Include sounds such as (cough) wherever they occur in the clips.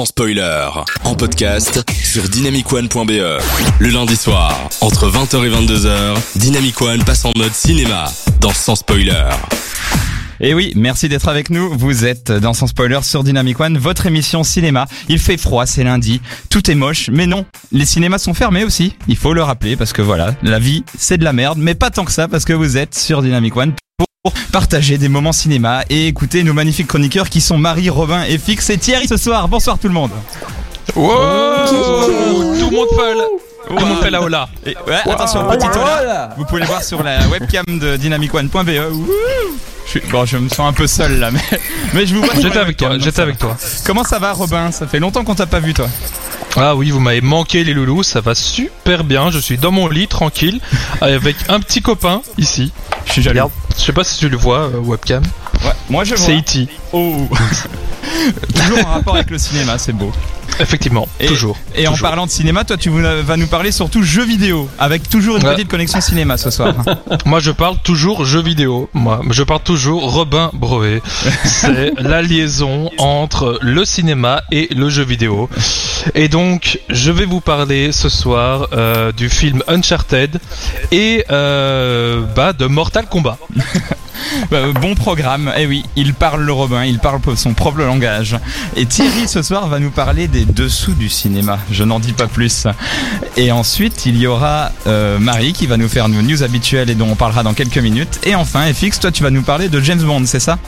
sans spoiler, en podcast sur dynamicone.be. Le lundi soir, entre 20h et 22h, Dynamic One passe en mode cinéma dans Sans spoiler. Et oui, merci d'être avec nous. Vous êtes dans Sans Spoiler sur Dynamic One, votre émission cinéma. Il fait froid, c'est lundi, tout est moche, mais non, les cinémas sont fermés aussi. Il faut le rappeler parce que voilà, la vie c'est de la merde, mais pas tant que ça parce que vous êtes sur Dynamic One pour partager des moments cinéma et écouter nos magnifiques chroniqueurs qui sont Marie, Robin et Fix et Thierry ce soir. Bonsoir tout le monde. Wow Tout le monde fait tout le monde fait la hola. Et ouais, attention, petit hola. Vous pouvez le voir sur la webcam de dynamicone.be. Je, suis- bon, je me sens un peu seul là, mais, mais je vous vois. J'étais avec j'étais toi. Comment ça va, Robin? Ça fait longtemps qu'on t'a pas vu, toi. Ah oui, vous m'avez manqué les loulous, ça va super bien. Je suis dans mon lit tranquille (laughs) avec un petit copain ici. Je suis jaloux. Je sais pas si tu le vois euh, webcam. Ouais, moi je C'est vois. E.T. Oh. (laughs) (laughs) Toujours en rapport avec le cinéma, c'est beau. Effectivement, Et- toujours. Et en parlant de cinéma, toi, tu vas nous parler surtout jeux vidéo, avec toujours une Ouais. petite connexion cinéma ce soir. (laughs) Moi, je parle toujours jeux vidéo. Moi, je parle toujours Robin Brevet. C'est (laughs) la liaison entre le cinéma et le jeu vidéo. Et donc, je vais vous parler ce soir euh, du film Uncharted et euh, bah, de Mortal Kombat. Bah, bon programme. Eh oui, il parle le Robin, il parle son propre langage. Et Thierry ce soir va nous parler des dessous du cinéma. Je n'en dis pas plus. Et ensuite, il y aura euh, Marie qui va nous faire nos news habituelles et dont on parlera dans quelques minutes. Et enfin, FX, toi, tu vas nous parler de James Bond, c'est ça?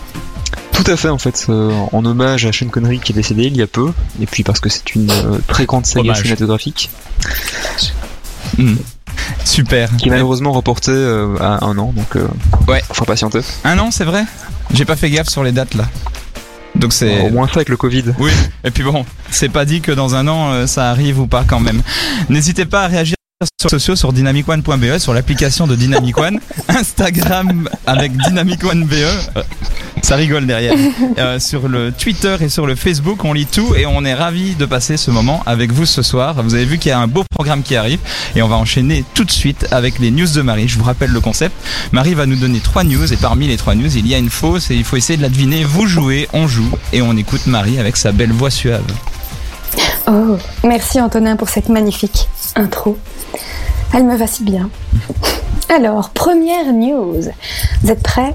Tout à fait en fait, euh, en hommage à Sean Connery qui est décédé il y a peu, et puis parce que c'est une euh, très grande saga cinématographique Hmm. Super. qui est malheureusement reportée euh, à un an, donc euh, Ouais. faut patienter. Un an, c'est vrai? J'ai pas fait gaffe sur les dates là. Donc c'est Au moins ça avec le Covid. Oui, et puis bon, c'est pas dit que dans un an euh, ça arrive ou pas quand même. N'hésitez pas à réagir sur les sociaux sur dynamicone.be, sur l'application de Dynamic One, (laughs) Instagram avec Dynamic One BE. Euh, Ça rigole derrière. (laughs) Euh, sur le Twitter et sur le Facebook, on lit tout et on est ravis de passer ce moment avec vous ce soir. Vous avez vu qu'il y a un beau programme qui arrive et on va enchaîner tout de suite avec les news de Marie. Je vous rappelle le concept. Marie va nous donner trois news et parmi les trois news, il y a une fausse et il faut essayer de la deviner. Vous jouez, on joue et on écoute Marie avec sa belle voix suave. Oh, merci Antonin pour cette magnifique intro. Elle me va si bien. Alors, première news. Vous êtes prêts?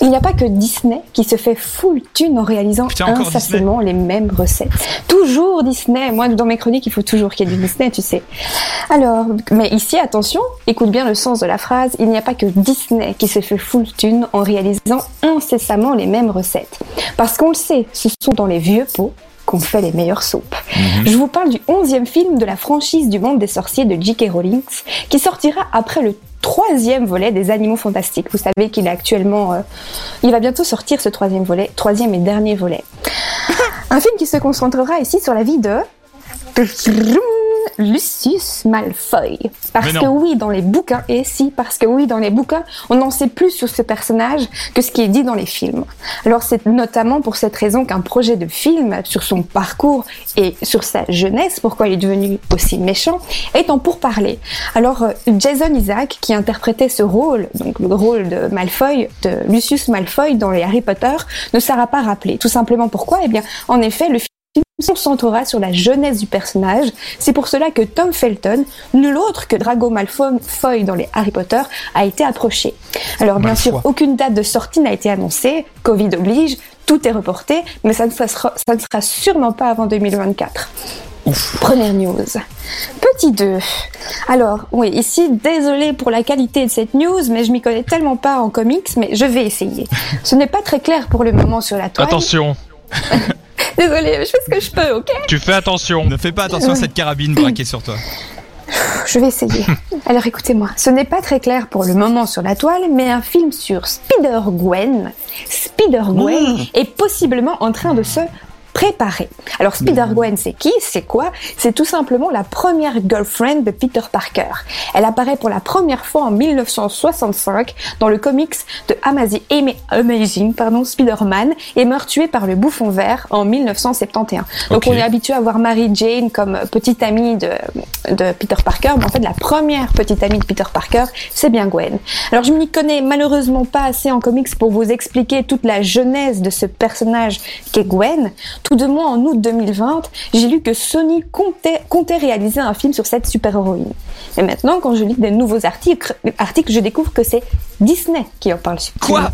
Il n'y a pas que Disney qui se fait full thune en réalisant Putain, incessamment les mêmes recettes. Toujours Disney. Moi, dans mes chroniques, il faut toujours qu'il y ait du Disney, tu sais. Alors, mais ici, attention, écoute bien le sens de la phrase. Il n'y a pas que Disney qui se fait full thune en réalisant incessamment les mêmes recettes. Parce qu'on le sait, ce sont dans les vieux pots qu'on fait les meilleures soupes. Je vous parle du onzième film de la franchise du monde des sorciers de J.K. Rowling, qui sortira après le troisième volet des Animaux Fantastiques. Vous savez qu'il est actuellement... euh, il va bientôt sortir ce troisième volet, troisième et dernier volet. (laughs) Un film qui se concentrera ici sur la vie de... Lucius Malfoy. Parce que oui, dans les bouquins, et si, parce que oui, dans les bouquins, on en sait plus sur ce personnage que ce qui est dit dans les films. Alors c'est notamment pour cette raison qu'un projet de film sur son parcours et sur sa jeunesse, pourquoi il est devenu aussi méchant, est en pourparlers. Alors euh, Jason Isaac, qui interprétait ce rôle, donc le rôle de Malfoy, de Lucius Malfoy dans les Harry Potter, ne sera pas rappelé. Tout simplement pourquoi? Eh bien, en effet, le film se concentrera sur la jeunesse du personnage. C'est pour cela que Tom Felton, nul autre que Drago Malfoy dans les Harry Potter, a été approché. Alors bien Malfoy. sûr, aucune date de sortie n'a été annoncée, Covid oblige, tout est reporté, mais ça ne sera, ça ne sera sûrement pas avant 2024. Première news. Petit 2. Alors, oui, ici, désolé pour la qualité de cette news, mais je m'y connais tellement pas en comics, mais je vais essayer. Ce n'est pas très clair pour le moment sur la toile. Attention, (laughs) Désolé, je fais ce que je peux, ok tu fais attention. Ne fais pas attention à cette carabine braquée sur toi. Je vais essayer. (laughs) Alors écoutez-moi, ce n'est pas très clair pour le moment sur la toile, mais un film sur Spider-Gwen, Spider-Gwen est possiblement en train de se préparer. Alors Spider-Gwen, c'est qui? C'est quoi? C'est tout simplement la première girlfriend de Peter Parker. Elle apparaît pour la première fois en 1965 dans le comics de Amazing, Amazing pardon, Spider-Man et meurt tuée par le bouffon vert en 1971. Donc on est habitué à voir Mary Jane comme petite amie de, de Peter Parker, mais en fait la première petite amie de Peter Parker, c'est bien Gwen. Alors je m'y connais malheureusement pas assez en comics pour vous expliquer toute la genèse de ce personnage qu'est Gwen. Tout de moins en août 2020, j'ai lu que Sony comptait, comptait réaliser un film sur cette super-héroïne. Et maintenant, quand je lis des nouveaux articles, articles je découvre que c'est Disney qui en parle. Quoi?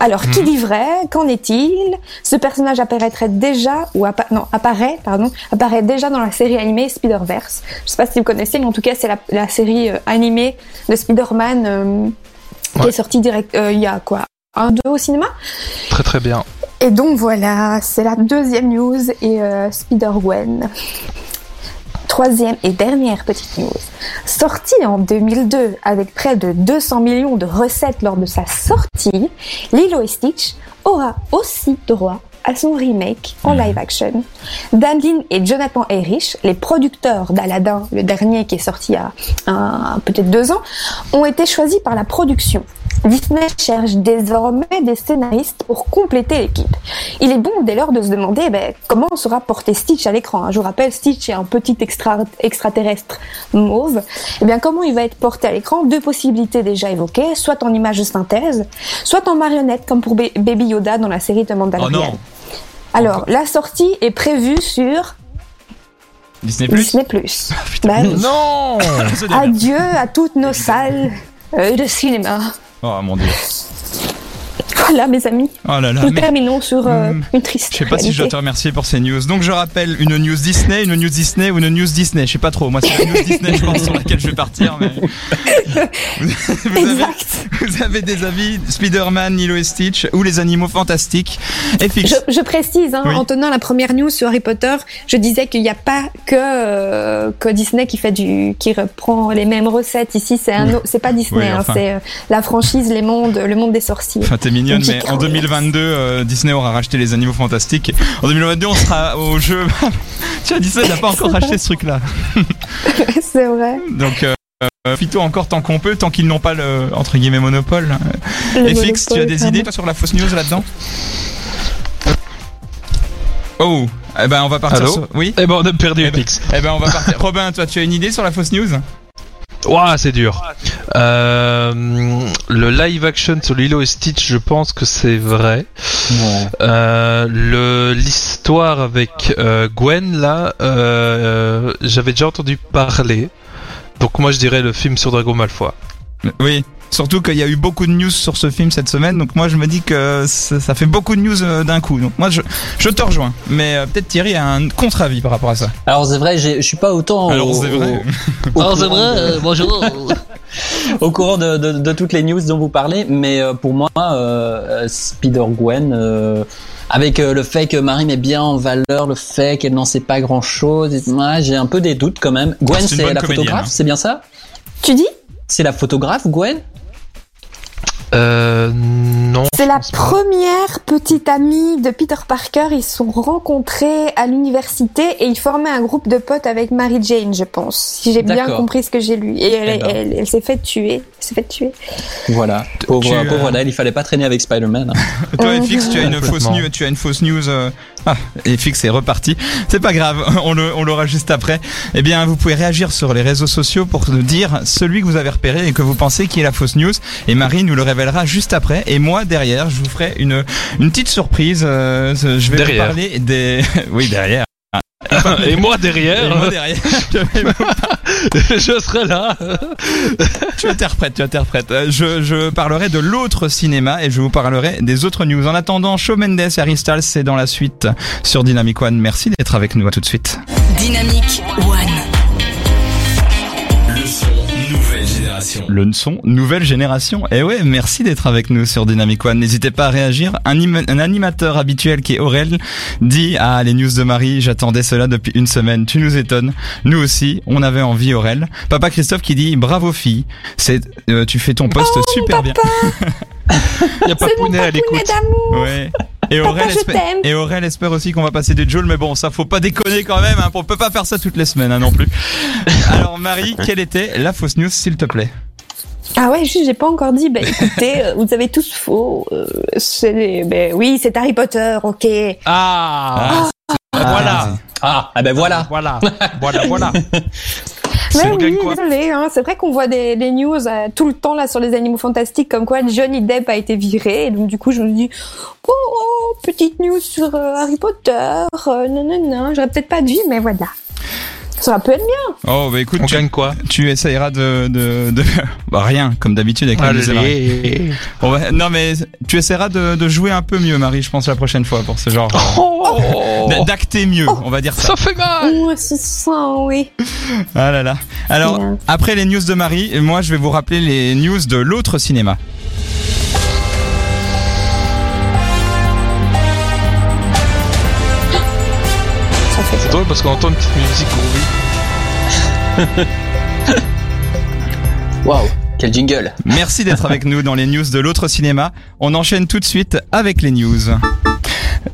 Alors, qui dit vrai? Qu'en est-il? Ce personnage apparaîtrait déjà, ou appa- non, apparaît, pardon, apparaît déjà dans la série animée Spider-Verse. Je sais pas si vous connaissez, mais en tout cas, c'est la, la série euh, animée de Spider-Man euh, qui est sortie direct, euh, il y a quoi? Un, deux au cinéma? Très très bien. Et donc voilà, c'est la deuxième news et euh, Spider-Gwen. Troisième et dernière petite news. Sortie en 2002 avec près de 200 millions de recettes lors de sa sortie, Lilo et Stitch aura aussi droit à son remake en live action. Dan Lin et Jonathan Erich, les producteurs d'Aladdin, le dernier qui est sorti il y a peut-être deux ans, ont été choisis par la production. Disney cherche désormais des scénaristes pour compléter l'équipe. Il est bon dès lors de se demander ben, comment sera porté Stitch à l'écran. hein. Je vous rappelle, Stitch est un petit extra- extraterrestre mauve. Eh bien, comment il va être porté à l'écran? Deux possibilités déjà évoquées, soit en image de synthèse, soit en marionnette, comme pour Ba- Baby Yoda dans la série de Mandalorian. Oh non. Alors, la sortie est prévue sur Disney Plus? Disney+. Bah (laughs) oui. Non (laughs) démerde. Adieu à toutes nos salles euh, de cinéma. Oh mon dieu. Voilà, mes amis. Oh là là. Nous mais- terminons sur euh, Hmm. une triste Je sais pas si je dois te remercier pour ces news. Donc je rappelle une news Disney, une news Disney ou une news Disney. Je sais pas trop. Moi c'est la news Disney je pense sur laquelle je vais partir. Mais... (laughs) vous, avez, Exact. vous avez des avis Spider-Man, Lilo et Stitch ou les animaux fantastiques et fixe. Je, je précise, hein, Oui. en tenant la première news sur Harry Potter, je disais qu'il n'y a pas que euh, que Disney qui fait du, qui reprend les mêmes recettes. Ici, c'est pas Disney, Oui, hein, c'est euh, la franchise, les mondes, le monde des sorciers. Enfin, t'es mignonne, mais en 2022, euh, Disney aura racheté les animaux fantastiques. En 2022, on sera au jeu. tu as dit ça, il n'a pas encore racheté ce truc-là. (laughs) c'est vrai. Donc, euh, euh, plutôt encore tant qu'on peut, tant qu'ils n'ont pas le entre guillemets monopole. Le Et Fix, tu as des idées toi sur la fausse news là-dedans Oh, eh ben on va partir Allô sur... Oui Eh ben on a perdu Eh ben- Epix. Eh ben on va partir. (laughs) Robin, toi tu as une idée sur la fausse news? Ouah, c'est dur. Euh, le live action sur Lilo et Stitch, je pense que c'est vrai. Euh, le l'histoire avec euh, Gwen là, euh, j'avais déjà entendu parler. Donc moi je dirais le film sur Drago Malfoy. Oui. Surtout qu'il y a eu beaucoup de news sur ce film cette semaine, donc moi je me dis que ça, ça fait beaucoup de news euh, d'un coup. Donc moi je, je te rejoins, mais euh, peut-être Thierry a un contre-avis par rapport à ça. Alors c'est vrai, je suis pas autant au, Alors c'est vrai. au- au Alors c'est courant vrai, de- euh, bonjour. (laughs) au courant de, de- de toutes les news dont vous parlez, mais euh, pour moi, euh, Spider Gwen, euh, avec le fait que Marie met bien en valeur le fait qu'elle n'en sait pas grand chose, j'ai un peu des doutes quand même. Gwen, C'est une c'est la photographe, hein. c'est bien ça? Tu dis? C'est la photographe, Gwen? Euh, non. C'est la première petite amie de Peter Parker. Ils se sont rencontrés à l'université et ils formaient un groupe de potes avec Mary Jane, je pense, si j'ai bien compris ce que j'ai lu. Et elle, Eh ben. elle, elle s'est fait tuer. Elle s'est fait tuer. Voilà. Pauvre, Tu, euh, pauvre elle, il fallait pas traîner avec Spider-Man. hein. Toi. (laughs) FX, tu as une fausse Complètement. news, tu as une fausse news. euh, Ah, FX est reparti. C'est pas grave, (laughs) on le, on l'aura juste après. Eh bien, vous pouvez réagir sur les réseaux sociaux pour nous dire celui que vous avez repéré et que vous pensez qui est la fausse news. Et Marie nous le révélera juste après. Et moi, derrière, je vous ferai une, une petite surprise. euh, je vais Derrière. vous parler des, (laughs) oui, derrière. (laughs) Et moi Et derrière, moi, derrière, (laughs) (laughs) je serai là. tu interprètes, tu interprètes. Euh, Je, je parlerai de l'autre cinéma et je vous parlerai des autres news. En attendant, Shawn Mendes et Harry Styles, c'est dans la suite sur Dynamic One. Merci d'être avec nous. À tout de suite. Dynamique One. Le son nouvelle génération. Et ouais, merci d'être avec nous sur Dynamic One. N'hésitez pas à réagir. Un, un animateur habituel qui est Aurel dit ah les news de Marie, j'attendais cela depuis une semaine. Tu nous étonnes. Nous aussi, on avait envie Aurel. Papa Christophe qui dit bravo fille. C'est euh, tu fais ton poste super bien. Il (laughs) y a pas Pounet à l'écoute. d'amour. Ouais. Et Aurel, espère, et Aurel espère aussi qu'on va passer des Joule, mais bon, ça faut pas déconner quand même, hein, on peut pas faire ça toutes les semaines hein, non plus. (laughs) Alors Marie, quelle était la fausse news s'il te plaît? Ah ouais, juste j'ai pas encore dit. Bah écoutez, (laughs) euh, vous avez tous faux. Euh, c'est, ben oui, c'est Harry Potter. Ok. Ah, voilà, Ah, ah ben voilà. voilà, (laughs) voilà, voilà. (laughs) Mais oui, désolé, hein, c'est vrai qu'on voit des, news euh, tout le temps là sur les animaux fantastiques comme quoi Johnny Depp a été viré et donc du coup je me dis oh, oh, petite news sur euh, Harry Potter, euh, non non non, j'aurais peut-être pas dû mais voilà. Ça peut être bien. Oh, bah écoute, On tu, gagne quoi tu essayeras de, de, de... (laughs) Bah, rien, comme d'habitude avec la news et Marie. Allez. On va- Non, mais tu essaieras de, de jouer un peu mieux, Marie, je pense, la prochaine fois pour ce genre. Oh, D'acter mieux, on va dire ça. ça fait mal. C'est ça, oui. Ah là là. Alors, après les news de Marie, moi, je vais vous rappeler les news de l'autre cinéma. C'est drôle parce qu'on entend une petite musique groovy. (laughs) Waouh, quel jingle. Merci d'être avec nous dans les news de l'autre cinéma. On enchaîne tout de suite avec les news.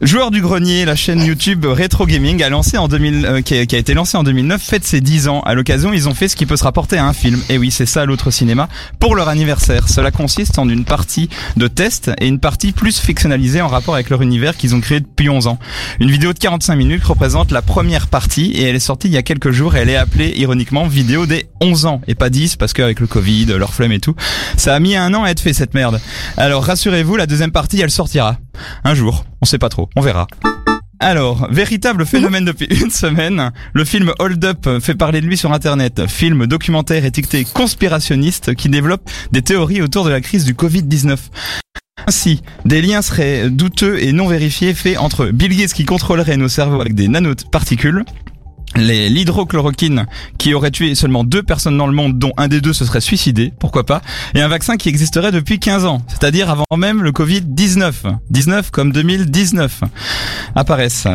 Joueur du grenier, la chaîne YouTube Retro Gaming a lancé en 2000, euh, qui, a, été lancée en 2009, fête ses 10 ans. À l'occasion, ils ont fait ce qui peut se rapporter à un film. Et oui, c'est ça l'autre cinéma pour leur anniversaire. Cela consiste en une partie de test et une partie plus fictionnalisée en rapport avec leur univers qu'ils ont créé depuis 11 ans. Une vidéo de 45 minutes représente la première partie et elle est sortie il y a quelques jours et elle est appelée ironiquement vidéo des 11 ans et pas 10 parce qu'avec le Covid, leur flemme et tout, ça a mis un an à être fait cette merde. Alors rassurez-vous, la deuxième partie elle sortira. Un jour, on sait pas trop, on verra. Alors, véritable phénomène depuis une semaine, le film Hold Up fait parler de lui sur internet. Film documentaire étiqueté conspirationniste qui développe des théories autour de la crise du Covid-19. Ainsi, des liens seraient douteux et non vérifiés faits entre Bill Gates qui contrôlerait nos cerveaux avec des nanoparticules, les l'hydrochloroquine qui aurait tué seulement deux personnes dans le monde dont un des deux se serait suicidé, pourquoi pas, et un vaccin qui existerait depuis 15 ans, c'est-à-dire avant même le Covid-19. 19 comme 2019 apparaissent.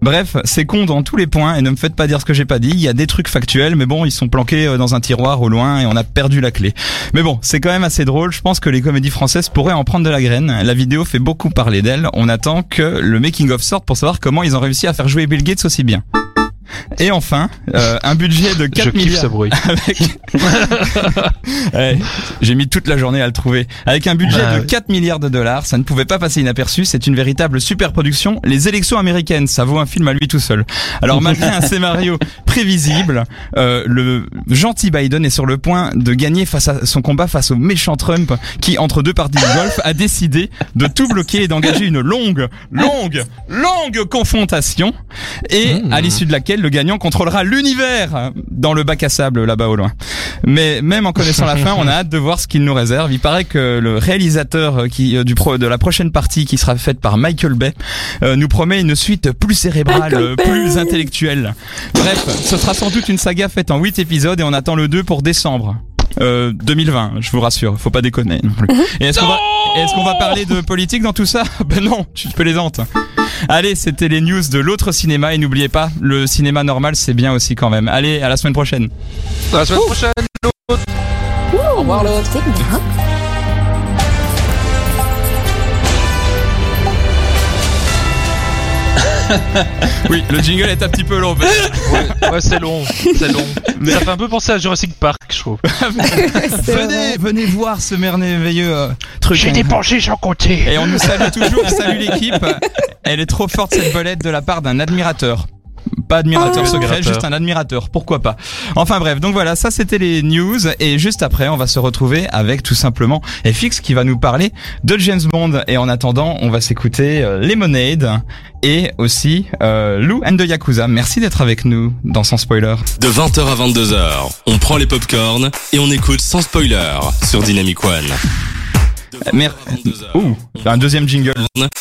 Bref, c'est con dans tous les points et ne me faites pas dire ce que j'ai pas dit, il y a des trucs factuels mais bon, ils sont planqués euh, dans un tiroir au loin et on a perdu la clé. Mais bon, c'est quand même assez drôle, je pense que les comédies françaises pourraient en prendre de la graine. La vidéo fait beaucoup parler d'elle, on attend que le making of sorte pour savoir comment ils ont réussi à faire jouer Bill Gates aussi bien. Et enfin, euh, un budget de 4 Je kiffe milliards ce bruit. (laughs) avec (laughs) Ouais, j'ai mis toute la journée à le trouver. Avec un budget Bah de oui. 4 milliards de dollars, ça ne pouvait pas passer inaperçu, c'est une véritable super production. Les élections américaines, ça vaut un film à lui tout seul. Alors malgré un scénario (laughs) prévisible, euh, le gentil Biden est sur le point de gagner face à son combat face au méchant Trump qui, entre deux parties de golf, a décidé de tout bloquer et d'engager une longue, longue, longue confrontation et Mmh. à l'issue de laquelle le gagnant contrôlera l'univers dans le bac à sable là-bas au loin. Mais même en connaissant la fin, on a hâte de voir ce qu'il nous réserve. Il paraît que le réalisateur euh, qui euh, du pro, de la prochaine partie qui sera faite par Michael Bay euh, nous promet une suite plus cérébrale, plus intellectuelle. Bref, ce sera sans doute une saga faite en 8 épisodes et on attend le 2 pour décembre. Euh, 2020, je vous rassure, faut pas déconner. non plus. Et est-ce qu'on va, va parler de politique dans tout ça? (laughs) Ben non, tu plaisantes. Allez, c'était les news de l'autre cinéma et n'oubliez pas, le cinéma normal c'est bien aussi quand même. Allez, à la semaine prochaine. À la semaine prochaine. Au revoir l'autre. (laughs) Oui, le jingle est un petit peu long. Ouais, ouais, c'est long, c'est long. Ça fait un peu penser à Jurassic Park, je trouve. (laughs) Venez, vrai. venez voir ce merveilleux euh, truc. J'ai dépensé sans compter. Et on nous salue toujours, on salue l'équipe. Elle est trop forte cette belette de la part d'un admirateur. Pas admirateur Ah. secret, juste un admirateur, pourquoi pas. Enfin bref, donc voilà, ça c'était les news et juste après on va se retrouver avec tout simplement FX qui va nous parler de James Bond et en attendant on va s'écouter euh, Lemonade et aussi euh, Lou and the Yakuza. Merci d'être avec nous dans Sans Spoiler. De 20h à 22h, on prend les popcorns et on écoute sans spoiler sur Dynamic One. 20h Mer- à 22h, Ouh, un deuxième jingle.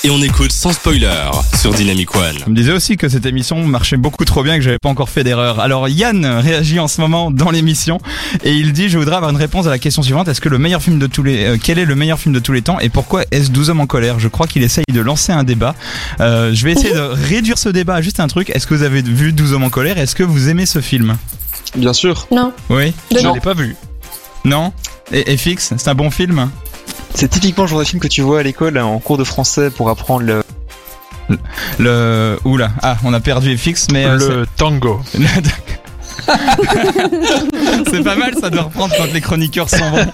et on écoute sans spoiler sur Dynamic One. Je me disais aussi que cette émission marchait beaucoup trop bien et que j'avais pas encore fait d'erreur. Alors Yann réagit en ce moment dans l'émission et il dit je voudrais avoir une réponse à la question suivante est-ce que le meilleur film de tous les euh, quel est le meilleur film de tous les temps et pourquoi est-ce 12 hommes en colère? Je crois qu'il essaye de lancer un débat. Euh, je vais essayer de réduire ce débat à juste un truc. Est-ce que vous avez vu 12 hommes en colère? Est-ce que vous aimez ce film? Bien sûr. Non. Oui Je non. l'ai pas vu. Non et, et fixe, c'est un bon film C'est typiquement le genre de film que tu vois à l'école en cours de français pour apprendre le. Le oula, ah, on a perdu FX mais euh, le tango. (laughs) c'est- c'est pas mal ça de reprendre quand les chroniqueurs sont bons.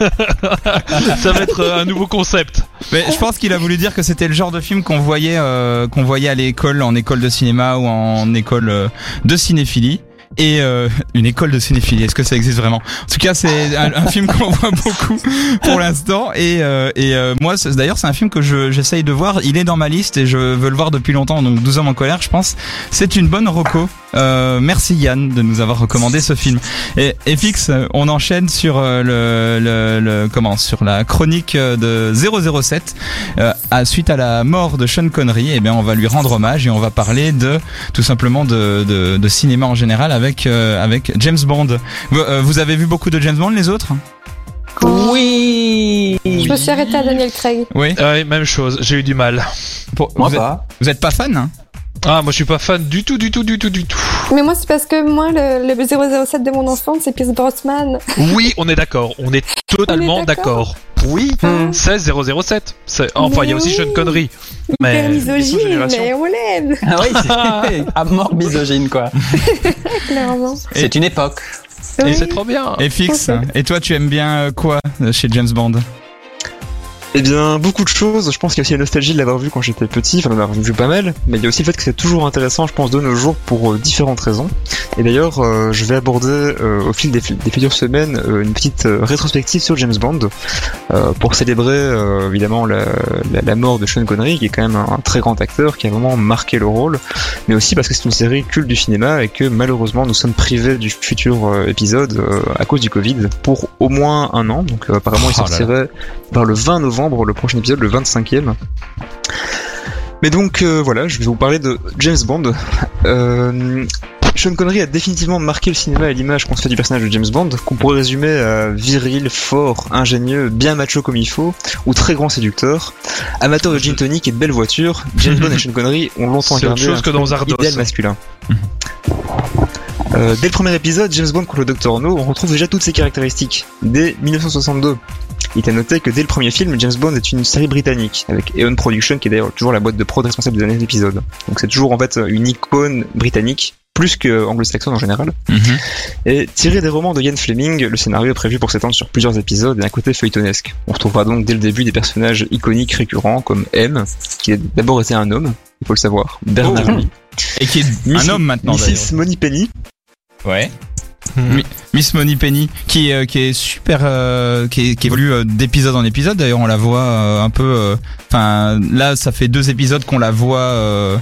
Ça va être euh, un nouveau concept. Mais je pense qu'il a voulu dire que c'était le genre de film qu'on voyait, euh, qu'on voyait à l'école, en école de cinéma ou en école euh, de cinéphilie. Et euh, une école de cinéphilie. Est-ce que ça existe vraiment? En tout cas, c'est un, film qu'on voit beaucoup pour l'instant. Et, euh, et euh, moi, d'ailleurs, c'est un film que je- j'essaye de voir. Il est dans ma liste et je veux le voir depuis longtemps. Donc 12 hommes en colère, je pense. C'est une bonne reco. Euh, merci Yann de nous avoir recommandé ce film. Et, et Fix, on enchaîne sur euh, le, le, le- comment sur la chronique euh, de 007 euh, à suite à la mort de Sean Connery. Et bien, on va lui rendre hommage et on va parler de tout simplement de, de, de cinéma en général avec euh, avec James Bond. Vous, euh, vous avez vu beaucoup de James Bond les autres? Oui. Je me suis arrêtée à Daniel Craig. Oui. Ouais, même chose, j'ai eu du mal. Pour- Moi vous, êtes, pas. vous êtes pas fan hein? Ah, moi je suis pas fan du tout, du tout, du tout, du tout. Mais moi, c'est parce que moi, le, le 007 de mon enfance, c'est Pierce Brosnan. Oui, on est d'accord, on est totalement d'accord. Oui, Hmm. c'est 007. C'est- Enfin, il y a aussi Sean oui. Connery. Hyper Mais misogyne, mais on l'aime, Ah oui, c'est (laughs) à mort misogyne quoi. (laughs) clairement. C'est une époque. Et c'est trop bien. Et Fix. Ok. Et toi, tu aimes bien euh, quoi euh, chez James Bond? Eh bien, beaucoup de choses. Je pense qu'il y a aussi la nostalgie de l'avoir vu quand j'étais petit, enfin d'en avoir vu pas mal. Mais il y a aussi le fait que c'est toujours intéressant, je pense, de nos jours pour euh, différentes raisons. Et d'ailleurs, euh, je vais aborder euh, au fil des, des futures semaines une petite rétrospective sur James Bond pour célébrer évidemment la, la, la mort de Sean Connery, qui est quand même un, un très grand acteur qui a vraiment marqué le rôle, mais aussi parce que c'est une série culte du cinéma et que malheureusement nous sommes privés du futur épisode à cause du Covid pour au moins un an. Donc apparemment il Oh sortirait vers le 20 novembre, le prochain épisode, le 25e. Mais donc euh, voilà, je vais vous parler de James Bond. Euh, Sean Connery a définitivement marqué le cinéma et l'image qu'on se fait du personnage de James Bond, qu'on pourrait résumer à viril, fort, ingénieux, bien macho comme il faut, ou très grand séducteur. Amateur de gin tonic et de belles voitures, James Bond et Sean Connery ont longtemps gardé chose un que dans Zardos. idéal masculin. Euh, dès le premier épisode, James Bond contre le Dr No, on retrouve déjà toutes ces caractéristiques. Dès 1962, il est à noter que dès le premier film, James Bond est une série britannique, avec Eon Production, qui est d'ailleurs toujours la boîte de prod responsable des derniers épisodes. Donc c'est toujours en fait une icône britannique, plus que anglo-saxonne en général. Et tiré des romans de Ian Fleming, le scénario est prévu pour s'étendre sur plusieurs épisodes et un côté feuilletonesque. On retrouvera donc dès le début des personnages iconiques récurrents comme M, qui a d'abord été un homme, il faut le savoir, Bernard Oh. Lee, Et qui est Miss- un homme maintenant Mrs. Moneypenny. Ouais. Mi- Miss Money Penny qui est, euh, qui est super euh, qui, évolue euh, d'épisode en épisode. D'ailleurs on la voit un peu enfin là ça fait deux épisodes qu'on la voit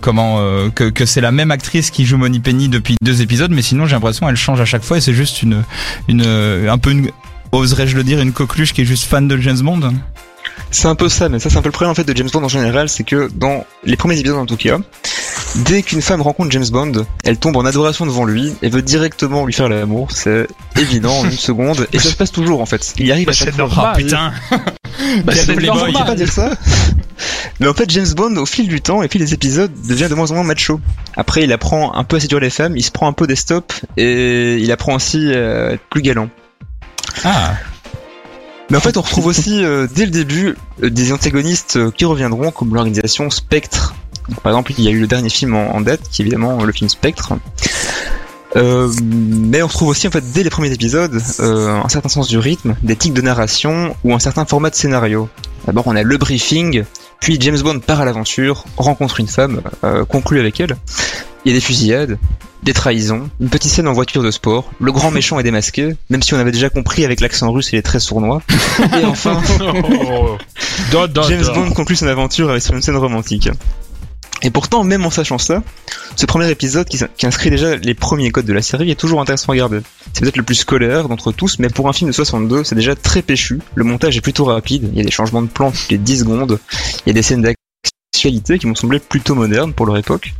comment que, que c'est la même actrice qui joue Money Penny depuis deux épisodes mais sinon j'ai l'impression elle change à chaque fois et c'est juste une une un peu une oserais-je le dire une coqueluche qui est juste fan de James Bond C'est un peu ça, mais ça c'est un peu le problème en fait de James Bond en général, c'est que dans les premiers épisodes en tout cas, dès qu'une femme rencontre James Bond, elle tombe en adoration devant lui et veut directement lui faire l'amour, c'est évident en une (laughs) seconde, et ça se passe toujours en fait. Il arrive Bah, à chaque c'est fois. normal. oh putain Bah, Quel (laughs) c'est on peut pas normal. dire ça. (laughs) Mais en fait, James Bond, au fil du temps et puis les épisodes, devient de moins en moins macho. Après, il apprend un peu à séduire les femmes, il se prend un peu des stops et il apprend aussi à être plus galant. ah Mais en fait, on retrouve aussi euh, dès le début euh, des antagonistes euh, qui reviendront, comme l'organisation Spectre. Par exemple, il y a eu le dernier film en, date, qui est évidemment le film Spectre. Euh, mais on retrouve aussi en fait dès les premiers épisodes un certain sens du rythme, des tics de narration ou un certain format de scénario. D'abord on a le briefing, puis James Bond part à l'aventure, rencontre une femme, euh, conclut avec elle. Il y a des fusillades, des trahisons, une petite scène en voiture de sport, le grand (laughs) méchant est démasqué, même si on avait déjà compris avec l'accent russe et les traits sournois. Et enfin, (laughs) (laughs) Oh. James. Bond conclut son aventure avec une scène romantique. Et pourtant, même en sachant ça, ce premier épisode qui, qui inscrit déjà les premiers codes de la série est toujours intéressant à regarder. C'est peut-être le plus scolaire d'entre tous, mais pour un film de 62, c'est déjà très péchu. Le montage est plutôt rapide, il y a des changements de plan toutes les 10 secondes, il y a des scènes d'actualité qui m'ont semblé plutôt modernes pour leur époque.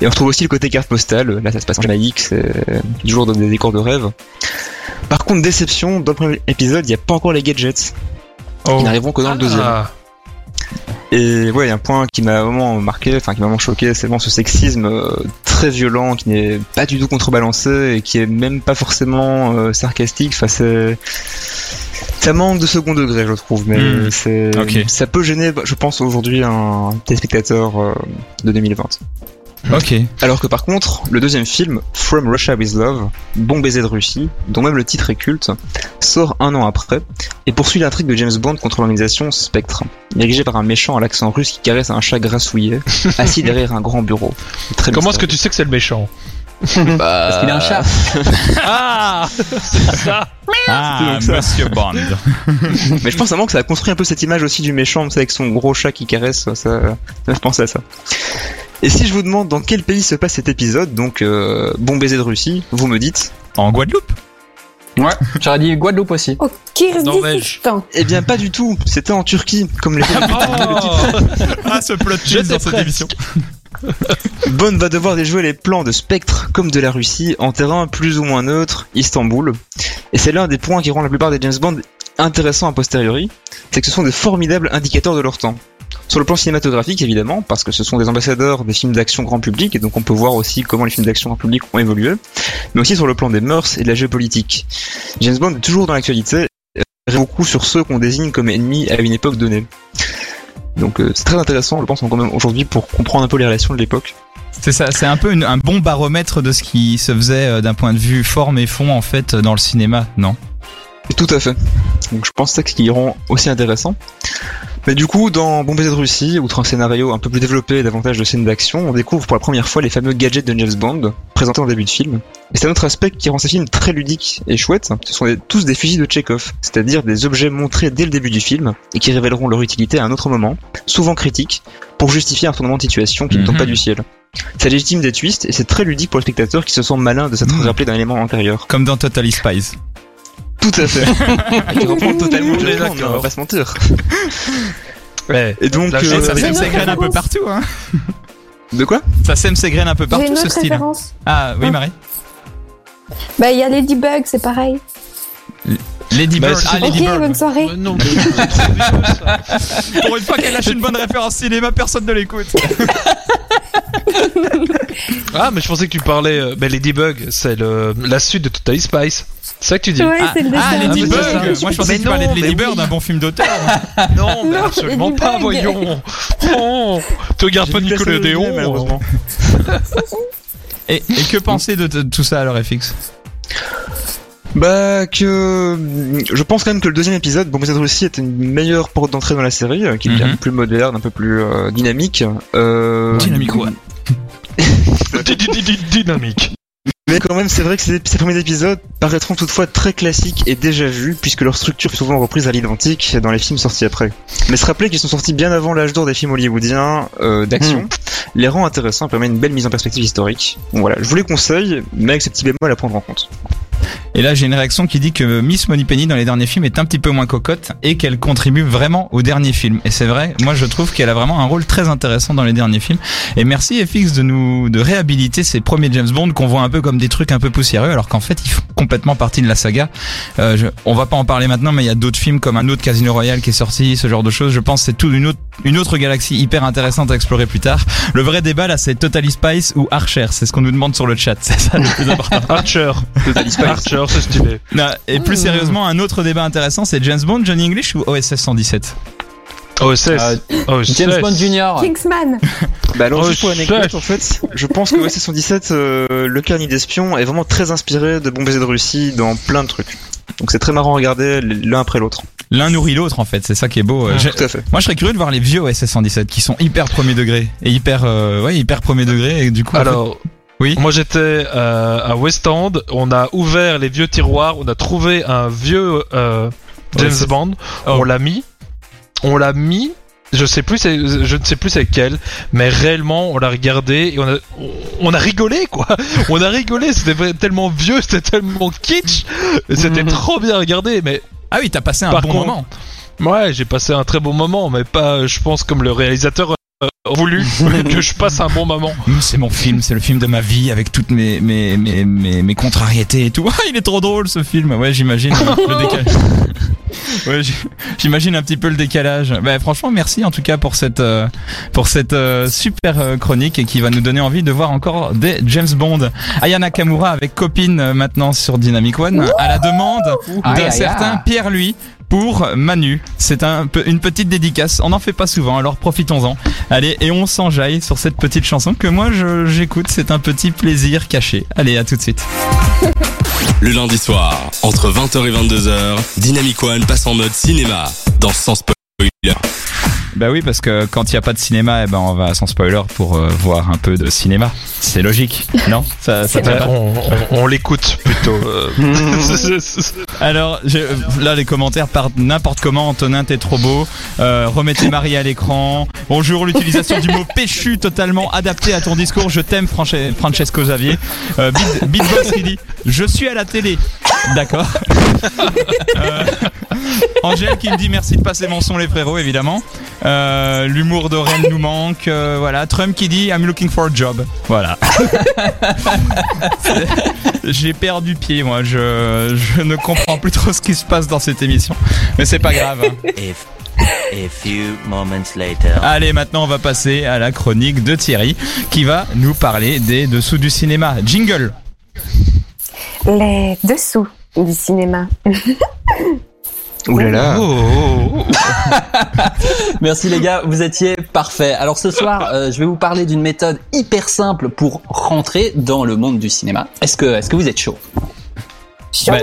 Et on retrouve aussi le côté carte postale, là ça se passe en Jamaïque, c'est toujours dans des décors de rêve. Par contre, déception, dans le premier épisode, il n'y a pas encore les gadgets. Oh. Ils n'arriveront que dans le deuxième. Ah. Et ouais, il y a un point qui m'a vraiment marqué, enfin qui m'a vraiment choqué, c'est vraiment ce sexisme euh, très violent qui n'est pas du tout contrebalancé et qui est même pas forcément euh, sarcastique. Enfin, c'est ça manque de second degré, je trouve, mais Hmm. c'est ça peut gêner, je pense aujourd'hui un téléspectateur euh, de 2020. Ok. Alors que par contre, le deuxième film, From Russia with Love, Bon baiser de Russie, dont même le titre est culte, sort un an après et poursuit l'intrigue de James Bond contre l'organisation Spectre, dirigée par un méchant à l'accent russe qui caresse un chat grassouillet, (laughs) assis derrière un grand bureau. Très Comment est-ce que tu sais que c'est le méchant? (laughs) Parce qu'il a un chat. (laughs) Ah C'est ça Ah. Monsieur Bond. (laughs) Mais je pense vraiment que ça a construit un peu cette image aussi du méchant, avec son gros chat qui caresse, ça, ça je pensais à ça. Et si je vous demande dans quel pays se passe cet épisode, donc euh, bon baiser de Russie, vous me dites En Guadeloupe Ouais. J'aurais dit Guadeloupe aussi. Au Norvège. Kyrgyzstan. Eh bien pas du tout, c'était en Turquie, comme les Oh Ah, ce plot twist dans cette presque. émission. (laughs) Bond va devoir déjouer les plans de Spectre comme de la Russie en terrain plus ou moins neutre, Istanbul. Et c'est l'un des points qui rend la plupart des James Bond intéressants a posteriori, c'est que ce sont des formidables indicateurs de leur temps. Sur le plan cinématographique, évidemment, parce que ce sont des ambassadeurs des films d'action grand public, et donc on peut voir aussi comment les films d'action grand public ont évolué, mais aussi sur le plan des mœurs et de la géopolitique. James Bond est toujours dans l'actualité, beaucoup sur ceux qu'on désigne comme ennemis à une époque donnée. Donc euh, c'est très intéressant, je pense, quand même aujourd'hui pour comprendre un peu les relations de l'époque. C'est ça, c'est un peu une- un bon baromètre de ce qui se faisait euh, d'un point de vue forme et fond en fait dans le cinéma, non? Tout à fait. Donc je pense que c'est ce qui rend aussi intéressant. Mais du coup, dans Bon baiser de Russie, outre un scénario un peu plus développé et davantage de scènes d'action, on découvre pour la première fois les fameux gadgets de James Bond, présentés en début de film. Et c'est un autre aspect qui rend ces films très ludiques et chouettes. Ce sont des- tous des fusils de Chekhov, c'est-à-dire des objets montrés dès le début du film et qui révéleront leur utilité à un autre moment, souvent critique, pour justifier un tournement de situation qui ne tombe Mhm. pas du ciel. Ça légitime des twists et c'est très ludique pour le spectateur qui se sent malin de s'être Mhm. rappelé d'un élément antérieur. Comme dans Totally Spies. Tout à fait. (laughs) qui reprend totalement James Bond, on va pas se mentir. (laughs) Ouais. Et donc, La euh, chose, (laughs) ça sème ses graines un peu partout, hein de quoi? Ça sème ses graines un peu partout ce style. référence. Ah oui, Marie Bah, il y a Ladybug, c'est pareil. Lady Bah, Bird. c'est- Ah, Lady ok, Bird. bonne soirée. Ouais, non, mais c'est trop vieux, ça. Pour une fois qu'elle lâche une bonne référence cinéma, personne ne l'écoute. (laughs) Ah, mais je pensais que tu parlais. Euh, bah, Ladybug, c'est le la suite de Totally Spice. C'est ça que tu dis Ouais, Ah, ah, Lady Ah, mais c'est ça. Bug Moi je pensais que tu parlais de non, Lady mais Bird, oui. un bon film d'auteur. (laughs) Non, mais (laughs) Non, absolument Ladybug. pas, voyons. Oh, te garde pas Nicolas Déon. malheureusement. Et, et que penser de, de tout ça alors FX Bah que je pense quand même que le deuxième épisode, Bon de Russie, est une meilleure porte d'entrée dans la série, euh, qui est un Mhm. peu plus moderne, un peu plus euh, dynamique. Euh, Dynamique, ouais. (laughs) Dynamique. Mais quand même, c'est vrai que ces, ces premiers épisodes paraîtront toutefois très classiques et déjà vus, puisque leur structure est souvent reprise à l'identique dans les films sortis après. Mais se rappeler qu'ils sont sortis bien avant l'âge d'or des films hollywoodiens euh, d'action, les rend intéressants et permet une belle mise en perspective historique. Donc voilà, je vous les conseille, mais avec ce petit bémol à prendre en compte. Et là, j'ai une réaction qui dit que Miss Moneypenny dans les derniers films est un petit peu moins cocotte et qu'elle contribue vraiment au dernier film. Et c'est vrai, moi je trouve qu'elle a vraiment un rôle très intéressant dans les derniers films. Et merci FX de nous de réhabiliter ces premiers James Bond qu'on voit un peu comme des trucs un peu poussiéreux, alors qu'en fait ils font complètement partie de la saga. Euh, on va pas en parler maintenant, mais il y a d'autres films comme un autre Casino Royale qui est sorti, ce genre de choses. Je pense c'est toute une autre une autre galaxie hyper intéressante à explorer plus tard. Le vrai débat là, c'est Totally Spice ou Archer. C'est ce qu'on nous demande sur le chat. C'est ça le plus important. (laughs) Archer. Totally Spice. Archer, c'est stylé. Non, et plus sérieusement, un autre débat intéressant, c'est James Bond, Johnny English ou OSS 117 OSS. Euh, OSS. James Bond Jr. Kingsman. (laughs) Bah alors juste pour l'anecdote chef. en fait, je pense que OSS 117, euh, le carnet d'espion est vraiment très inspiré de Bon baiser de Russie dans plein de trucs. Donc c'est très marrant à regarder l'un après l'autre. L'un nourrit l'autre en fait, c'est ça qui est beau. Euh, j'ai- Tout à fait. Moi je serais curieux de voir les vieux OSS 117 qui sont hyper premier degré et hyper euh, ouais hyper premier degré et du coup en fait- Alors, Oui. moi j'étais euh, à West End, on a ouvert les vieux tiroirs, on a trouvé un vieux euh, James. Bond, Oh. on l'a mis, on l'a mis, je sais plus, je ne sais plus c'est quel, mais réellement on l'a regardé et on a, on a rigolé quoi, (laughs) on a rigolé, c'était tellement vieux, c'était tellement kitsch, c'était (laughs) trop bien regardé, mais ah oui t'as passé un Par bon contre- moment. Ouais, j'ai passé un très bon moment, mais pas, je pense, comme le réalisateur voulu (laughs) que je passe un bon moment. Hum, C'est mon film, c'est le film de ma vie avec toutes mes mes mes mes, mes contrariétés et tout. Ah, il est trop drôle ce film. Ouais j'imagine le décalage. (laughs) (laughs) Ouais, j'- j'imagine un petit peu le décalage. Bah, franchement, merci en tout cas pour cette euh, pour cette euh, super euh, chronique et qui va nous donner envie de voir encore des James Bond. Ayana Kamura avec copine euh, maintenant sur Dynamic One à la demande d'un certain. Pierre lui pour Manu. C'est une petite dédicace. On n'en fait pas souvent, alors profitons-en. Allez, et on s'enjaille sur cette petite chanson que moi j'écoute. C'est un petit plaisir caché. Allez, à tout de suite. Le lundi soir, entre 20h et 22h, Dynamic One passe en mode cinéma dans Sans Spoiler. Bah oui, parce que quand il n'y a pas de cinéma, eh ben on va sans spoiler pour euh, voir un peu de cinéma. C'est logique, (laughs) non? Ça, on on- on l'écoute plutôt. euh. (laughs) (laughs) Alors je- là, les commentaires partent n'importe comment. Antonin, t'es trop beau. Euh, remettez Marie à l'écran. Bonjour, l'utilisation du mot péchu totalement adapté à ton discours. Je t'aime, Franche- Francesco Xavier. Euh, qui dit Je suis à la télé. D'accord. Euh, Angèle qui me dit merci de passer mon son les frérots évidemment. Euh, L'humour d'Aurel nous manque. Euh, voilà. Trump qui dit I'm looking for a job. Voilà. (laughs) J'ai perdu pied moi. Je, je ne comprends plus trop ce qui se passe dans cette émission. Mais c'est pas grave. hein. If a few moments later. Allez maintenant on va passer à la chronique de Thierry qui va nous parler des dessous du cinéma. Jingle. Les dessous du cinéma. (laughs) Ouh là là. Oh, oh, oh. (laughs) Merci les gars, vous étiez parfaits. Alors ce soir, euh, je vais vous parler d'une méthode hyper simple pour rentrer dans le monde du cinéma. Est-ce que, est-ce que vous êtes chaud? Bah,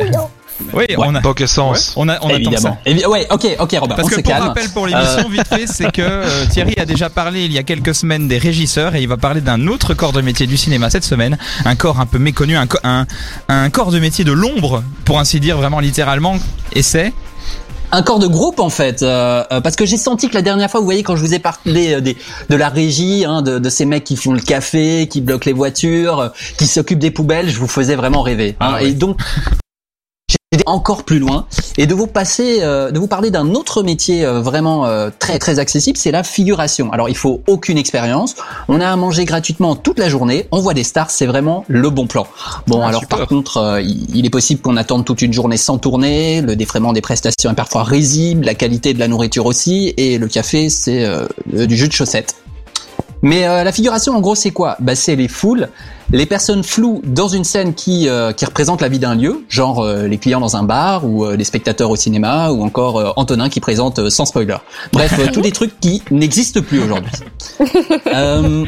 oui, on a, Dans quel sens? On a, on attend ça. Évidemment. Évi- ouais, ok, ok Robin, Parce on que pour calme. rappel pour l'émission, vite fait, c'est que euh, Thierry a déjà parlé il y a quelques semaines des régisseurs et il va parler d'un autre corps de métier du cinéma cette semaine, un corps un peu méconnu, un, co- un, un corps de métier de l'ombre, pour ainsi dire vraiment littéralement, et c'est Un corps de groupe en fait, euh, euh, parce que j'ai senti que la dernière fois, vous voyez, quand je vous ai parlé euh, des, de la régie, hein, de, de ces mecs qui font le café, qui bloquent les voitures, qui s'occupent des poubelles, je vous faisais vraiment rêver. hein. Ah. Et donc, encore plus loin et de vous passer, euh, de vous parler d'un autre métier euh, vraiment euh, très très accessible, c'est la figuration. Alors il faut aucune expérience, on a à manger gratuitement toute la journée, on voit des stars, c'est vraiment le bon plan. Bon Ah, alors super. par contre, euh, il est possible qu'on attende toute une journée sans tourner, le défraiement des prestations est parfois risible, la qualité de la nourriture aussi, et le café c'est euh, du jus de chaussette. Mais euh, la figuration, en gros, c'est quoi? Bah, C'est les foules, les personnes floues dans une scène qui, euh, qui représente la vie d'un lieu, genre euh, les clients dans un bar, ou euh, les spectateurs au cinéma, ou encore euh, Antonin qui présente euh, sans spoiler. Bref, euh, tous des trucs qui n'existent plus aujourd'hui. (laughs) Euh,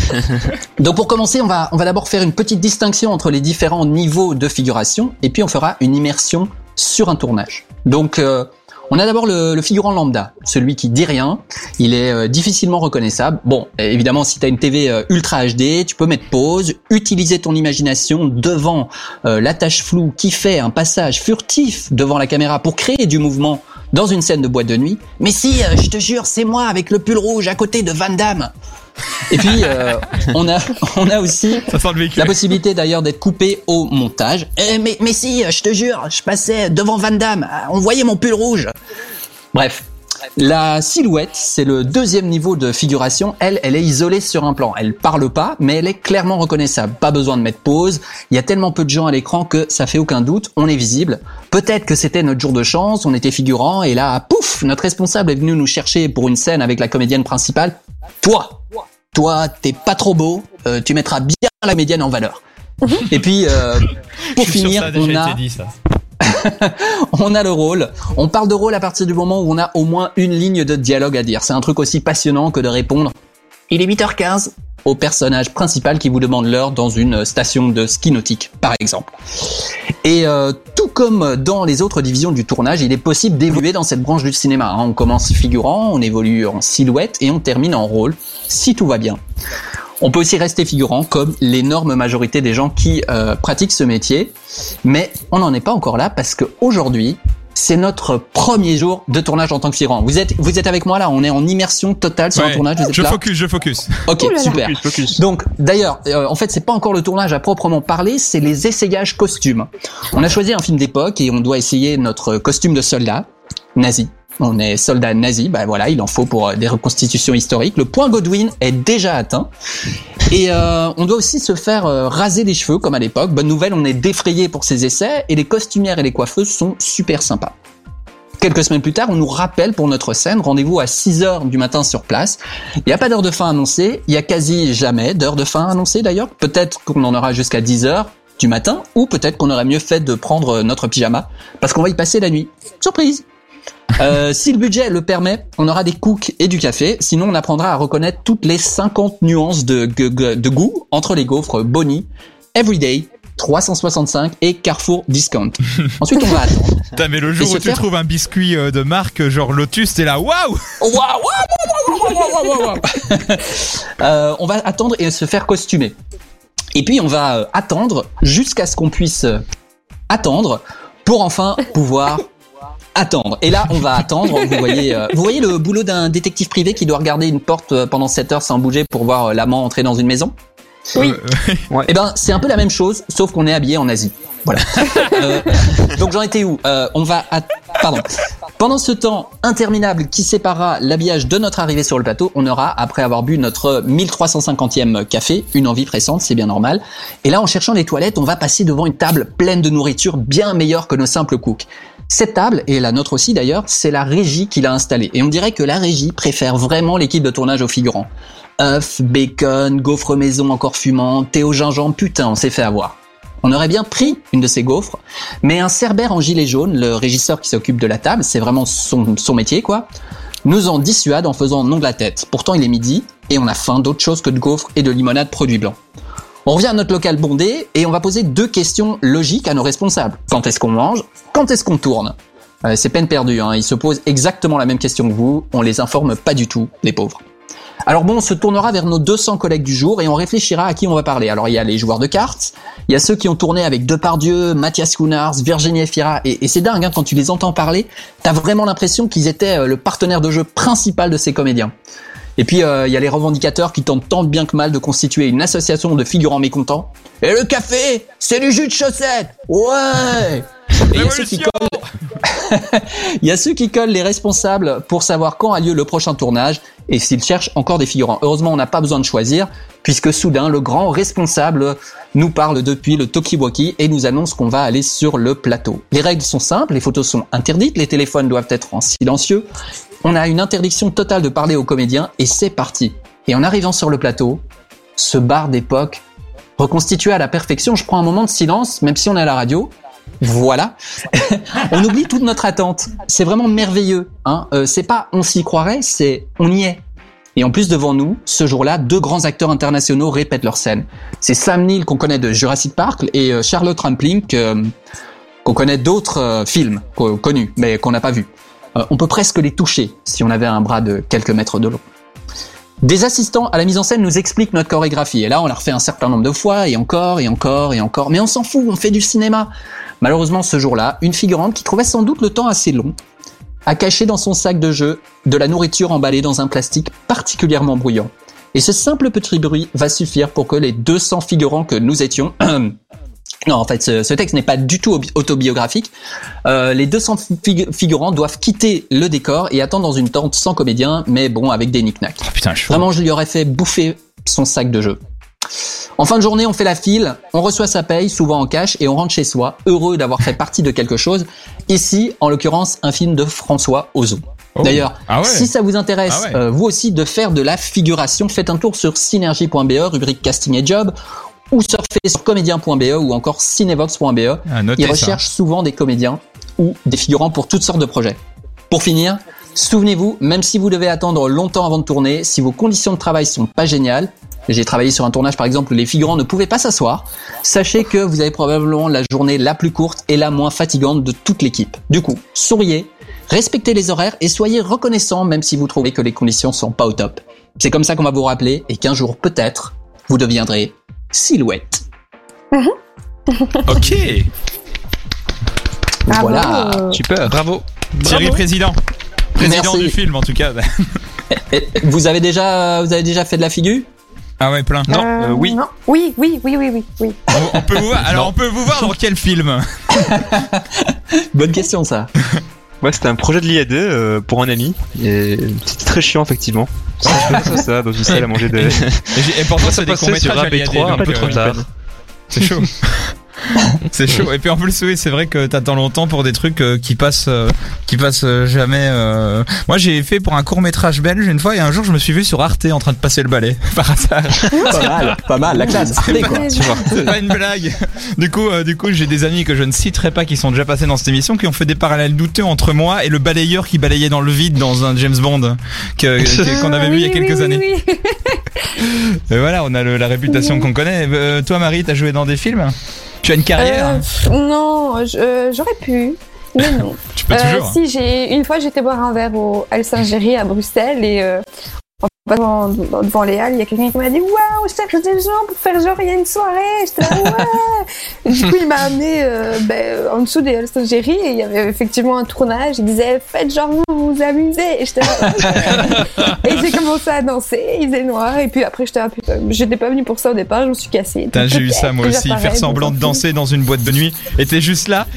donc pour commencer, on va, on va d'abord faire une petite distinction entre les différents niveaux de figuration, et puis on fera une immersion sur un tournage. Donc euh, on a d'abord le, le figurant lambda, celui qui dit rien, il est euh, difficilement reconnaissable. Bon, évidemment, si tu as une TV euh, Ultra HD, tu peux mettre pause, utiliser ton imagination devant euh, la tâche floue qui fait un passage furtif devant la caméra pour créer du mouvement dans une scène de boîte de nuit. Mais si, euh, je te jure, c'est moi avec le pull rouge à côté de Van Damme. Et puis, euh, on, a, on a aussi la possibilité d'ailleurs d'être coupé au montage. Eh, mais, mais si, je te jure, je passais devant Van Damme, on voyait mon pull rouge. Bref. La silhouette, c'est le deuxième niveau de figuration. Elle, elle est isolée sur un plan. Elle parle pas, mais elle est clairement reconnaissable. Pas besoin de mettre pause. Il y a tellement peu de gens à l'écran que ça fait aucun doute. On est visible. Peut-être que c'était notre jour de chance. On était figurant et là, pouf, notre responsable est venu nous chercher pour une scène avec la comédienne principale. Toi, toi, t'es pas trop beau. euh, tu mettras bien la comédienne en valeur. Et puis, euh, (laughs) pour finir, ça on a été dit, ça. (laughs) on a le rôle. On parle de rôle à partir du moment où on a au moins une ligne de dialogue à dire. C'est un truc aussi passionnant que de répondre il est 8h15 au personnage principal qui vous demande l'heure dans une station de ski nautique, par exemple. Et euh, tout comme dans les autres divisions du tournage, il est possible d'évoluer dans cette branche du cinéma. hein. On commence figurant, on évolue en silhouette et on termine en rôle, si tout va bien. On peut aussi rester figurant, comme l'énorme majorité des gens qui euh, pratiquent ce métier. Mais on n'en est pas encore là parce que aujourd'hui, c'est notre premier jour de tournage en tant que figurant. Vous êtes, vous êtes avec moi là, on est en immersion totale sur un Ouais. tournage. Vous êtes Je là focus, je focus. Ok, là là. super. Focus, focus. Donc, d'ailleurs, euh, en fait, c'est pas encore le tournage à proprement parler, c'est les essayages costumes. On a choisi un film d'époque et on doit essayer notre costume de soldat nazi. On est soldat nazi, bah voilà, il en faut pour euh, des reconstitutions historiques. Le point Godwin est déjà atteint. Et euh, on doit aussi se faire euh, raser les cheveux comme à l'époque. Bonne nouvelle, on est défrayé pour ces essais et les costumières et les coiffeuses sont super sympas. Quelques semaines plus tard, on nous rappelle pour notre scène, rendez-vous à 6 heures du matin sur place. Il n'y a pas d'heure de fin annoncée, il y a quasi jamais d'heure de fin annoncée d'ailleurs. Peut-être qu'on en aura jusqu'à 10 heures du matin, ou peut-être qu'on aurait mieux fait de prendre notre pyjama, parce qu'on va y passer la nuit. Surprise Euh, si le budget le permet, on aura des cooks et du café. Sinon, on apprendra à reconnaître toutes les 50 nuances de, goût entre les gaufres Bonnie, Everyday, 365 et Carrefour Discount. (laughs) Ensuite, on va attendre. Putain, mais le jour où tu faire- trouves un biscuit euh, de marque genre Lotus, t'es là, waouh waouh, waouh, waouh, waouh, waouh, waouh, waouh. (laughs) On va attendre et se faire costumer. Et puis, on va euh, attendre jusqu'à ce qu'on puisse attendre pour enfin pouvoir attendre. Et là, on va attendre. Vous voyez, euh, vous voyez le boulot d'un détective privé qui doit regarder une porte euh, pendant 7 heures sans bouger pour voir euh, l'amant entrer dans une maison? Oui. (laughs) Eh ben, c'est un peu la même chose, sauf qu'on est habillé en Asie. Voilà. (laughs) Euh, donc j'en étais où? Euh, On va, à- pardon. Pendant ce temps interminable qui séparera l'habillage de notre arrivée sur le plateau, on aura, après avoir bu notre 1350e café, une envie pressante, c'est bien normal. Et là, en cherchant les toilettes, on va passer devant une table pleine de nourriture bien meilleure que nos simples cooks. Cette table, et la nôtre aussi d'ailleurs, c'est la régie qui l'a installée. Et on dirait que la régie préfère vraiment l'équipe de tournage aux figurants. œufs, bacon, gaufres maison encore fumants, thé au gingembre, putain, on s'est fait avoir. On aurait bien pris une de ces gaufres, mais un cerbère en gilet jaune, le régisseur qui s'occupe de la table, c'est vraiment son, métier quoi, nous en dissuade en faisant non de la tête. Pourtant il est midi et on a faim d'autre chose que de gaufres et de limonade produit blanc. On revient à notre local bondé et on va poser deux questions logiques à nos responsables. Quand est-ce qu'on mange? Quand est-ce qu'on tourne? Euh, C'est peine perdue, hein. ils se posent exactement la même question que vous, on les informe pas du tout, les pauvres. Alors bon, on se tournera vers nos 200 collègues du jour et on réfléchira à qui on va parler. Alors il y a les joueurs de cartes, il y a ceux qui ont tourné avec Depardieu, Mathias Kounars, Virginie Efira, et, et c'est dingue hein, quand tu les entends parler, t'as vraiment l'impression qu'ils étaient euh, le partenaire de jeu principal de ces comédiens. Et puis euh, il y a les revendicateurs qui tentent tant bien que mal de constituer une association de figurants mécontents. Et le café, c'est du jus de chaussette Ouais Et il y a ceux qui collent (laughs) il y a ceux qui collent les responsables pour savoir quand a lieu le prochain tournage et s'ils cherchent encore des figurants. Heureusement, on n'a pas besoin de choisir puisque soudain, le grand responsable nous parle depuis le Tokiwoki et nous annonce qu'on va aller sur le plateau. Les règles sont simples, les photos sont interdites, les téléphones doivent être en silencieux. On a une interdiction totale de parler aux comédiens et c'est parti. Et en arrivant sur le plateau, ce bar d'époque, reconstitué à la perfection, je prends un moment de silence, même si on est à la radio, voilà. (laughs) on oublie toute notre attente. C'est vraiment merveilleux. Hein euh, c'est pas on s'y croirait, c'est on y est. Et en plus devant nous, ce jour-là, deux grands acteurs internationaux répètent leur scène. C'est Sam Neill qu'on connaît de Jurassic Park et euh, Charlotte Rampling que- qu'on connaît d'autres euh, films co- connus mais qu'on n'a pas vus. Euh, on peut presque les toucher si on avait un bras de quelques mètres de long. Des assistants à la mise en scène nous expliquent notre chorégraphie. Et là, on l'a refait un certain nombre de fois, et encore, et encore, et encore. Mais on s'en fout, on fait du cinéma. Malheureusement, ce jour-là, une figurante qui trouvait sans doute le temps assez long a caché dans son sac de jeu de la nourriture emballée dans un plastique particulièrement bruyant. Et ce simple petit bruit va suffire pour que les 200 figurants que nous étions... (clears throat) non, en fait, ce, ce texte n'est pas du tout obi- autobiographique. Euh, les 200 figu- figurants doivent quitter le décor et attendre dans une tente sans comédien, mais bon, avec des knick-knacks. Oh, putain, chaud. Vraiment, je lui aurais fait bouffer son sac de jeu. En fin de journée, on fait la file, on reçoit sa paye, souvent en cash, et on rentre chez soi, heureux d'avoir fait partie de quelque chose. Ici, en l'occurrence, un film de François Ozon. Oh. D'ailleurs, Ah ouais. si ça vous intéresse, Ah ouais. euh, vous aussi, de faire de la figuration, faites un tour sur synergie.be, rubrique casting et job, ou surfez sur comédien.be ou encore cinevox.be. Ah, Ils ça. recherchent souvent des comédiens ou des figurants pour toutes sortes de projets. Pour finir, souvenez-vous, même si vous devez attendre longtemps avant de tourner, si vos conditions de travail sont pas géniales, j'ai travaillé sur un tournage par exemple où les figurants ne pouvaient pas s'asseoir, sachez que vous avez probablement la journée la plus courte et la moins fatigante de toute l'équipe. Du coup, souriez, respectez les horaires et soyez reconnaissants même si vous trouvez que les conditions sont pas au top. C'est comme ça qu'on va vous rappeler et qu'un jour peut-être, vous deviendrez silhouette. Ok. Ah Voilà. Super. Bravo. Thierry Bravo. président. Président Merci. du film en tout cas. Et vous avez déjà, vous avez déjà fait de la figure? Ah ouais, plein. Non, euh, euh, oui. non. Oui, oui, oui, oui, oui, oui. On, on peut vous voir. (laughs) Alors on peut vous voir dans quel film? (laughs) Bonne question ça. Ouais, c'était un projet de l'IAD euh, pour un ami. Et c'était très chiant, effectivement. Ça, ça, dans une salle à manger de. Et, pourtant Ça c'est des passait sur courts-métrages à l'IAD, AB3 un peu euh, trop tard. C'est chaud. (laughs) (laughs) c'est chaud. Et puis en plus, oui, c'est vrai que t'attends longtemps pour des trucs euh, qui passent, euh, qui passent euh, jamais. euh. Moi, j'ai fait pour un court métrage belge une fois, et un jour, je me suis vu sur Arte en train de passer le balai (laughs) par hasard. Pas mal, pas mal, la classe. Quoi. Ouais, C'est pas une blague. Du coup, euh, du coup, j'ai des amis que je ne citerai pas qui sont déjà passés dans cette émission, qui ont fait des parallèles douteux entre moi et le balayeur qui balayait dans le vide dans un James Bond que- (laughs) que- qu'on avait vu il y a quelques oui, années. oui, oui. Et voilà, on a le- la réputation qu'on connaît. Euh, toi, Marie, t'as joué dans des films? Tu as une carrière Euh, Non, euh, j'aurais pu, mais non. (laughs) Tu peux Euh, toujours. hein. si j'ai une fois j'étais boire un verre au Al Saint-Géry à Bruxelles et euh, devant, devant les halles, il y a quelqu'un qui m'a dit waouh, je cherche des gens pour faire genre il y a une soirée. J'étais là ouais. (laughs) Du coup il m'a amené euh, ben, en dessous des Al Saint-Géry et il y avait effectivement un tournage. Il disait faites genre vous vous amusez. Et j'étais là, (laughs) et j'ai commencé à danser. Il faisait noir et puis après j'étais un putain, j'étais pas venue pour ça au départ, je me suis cassée. J'ai eu ça moi aussi, faire semblant de danser dans une boîte de nuit. Et t'es juste là.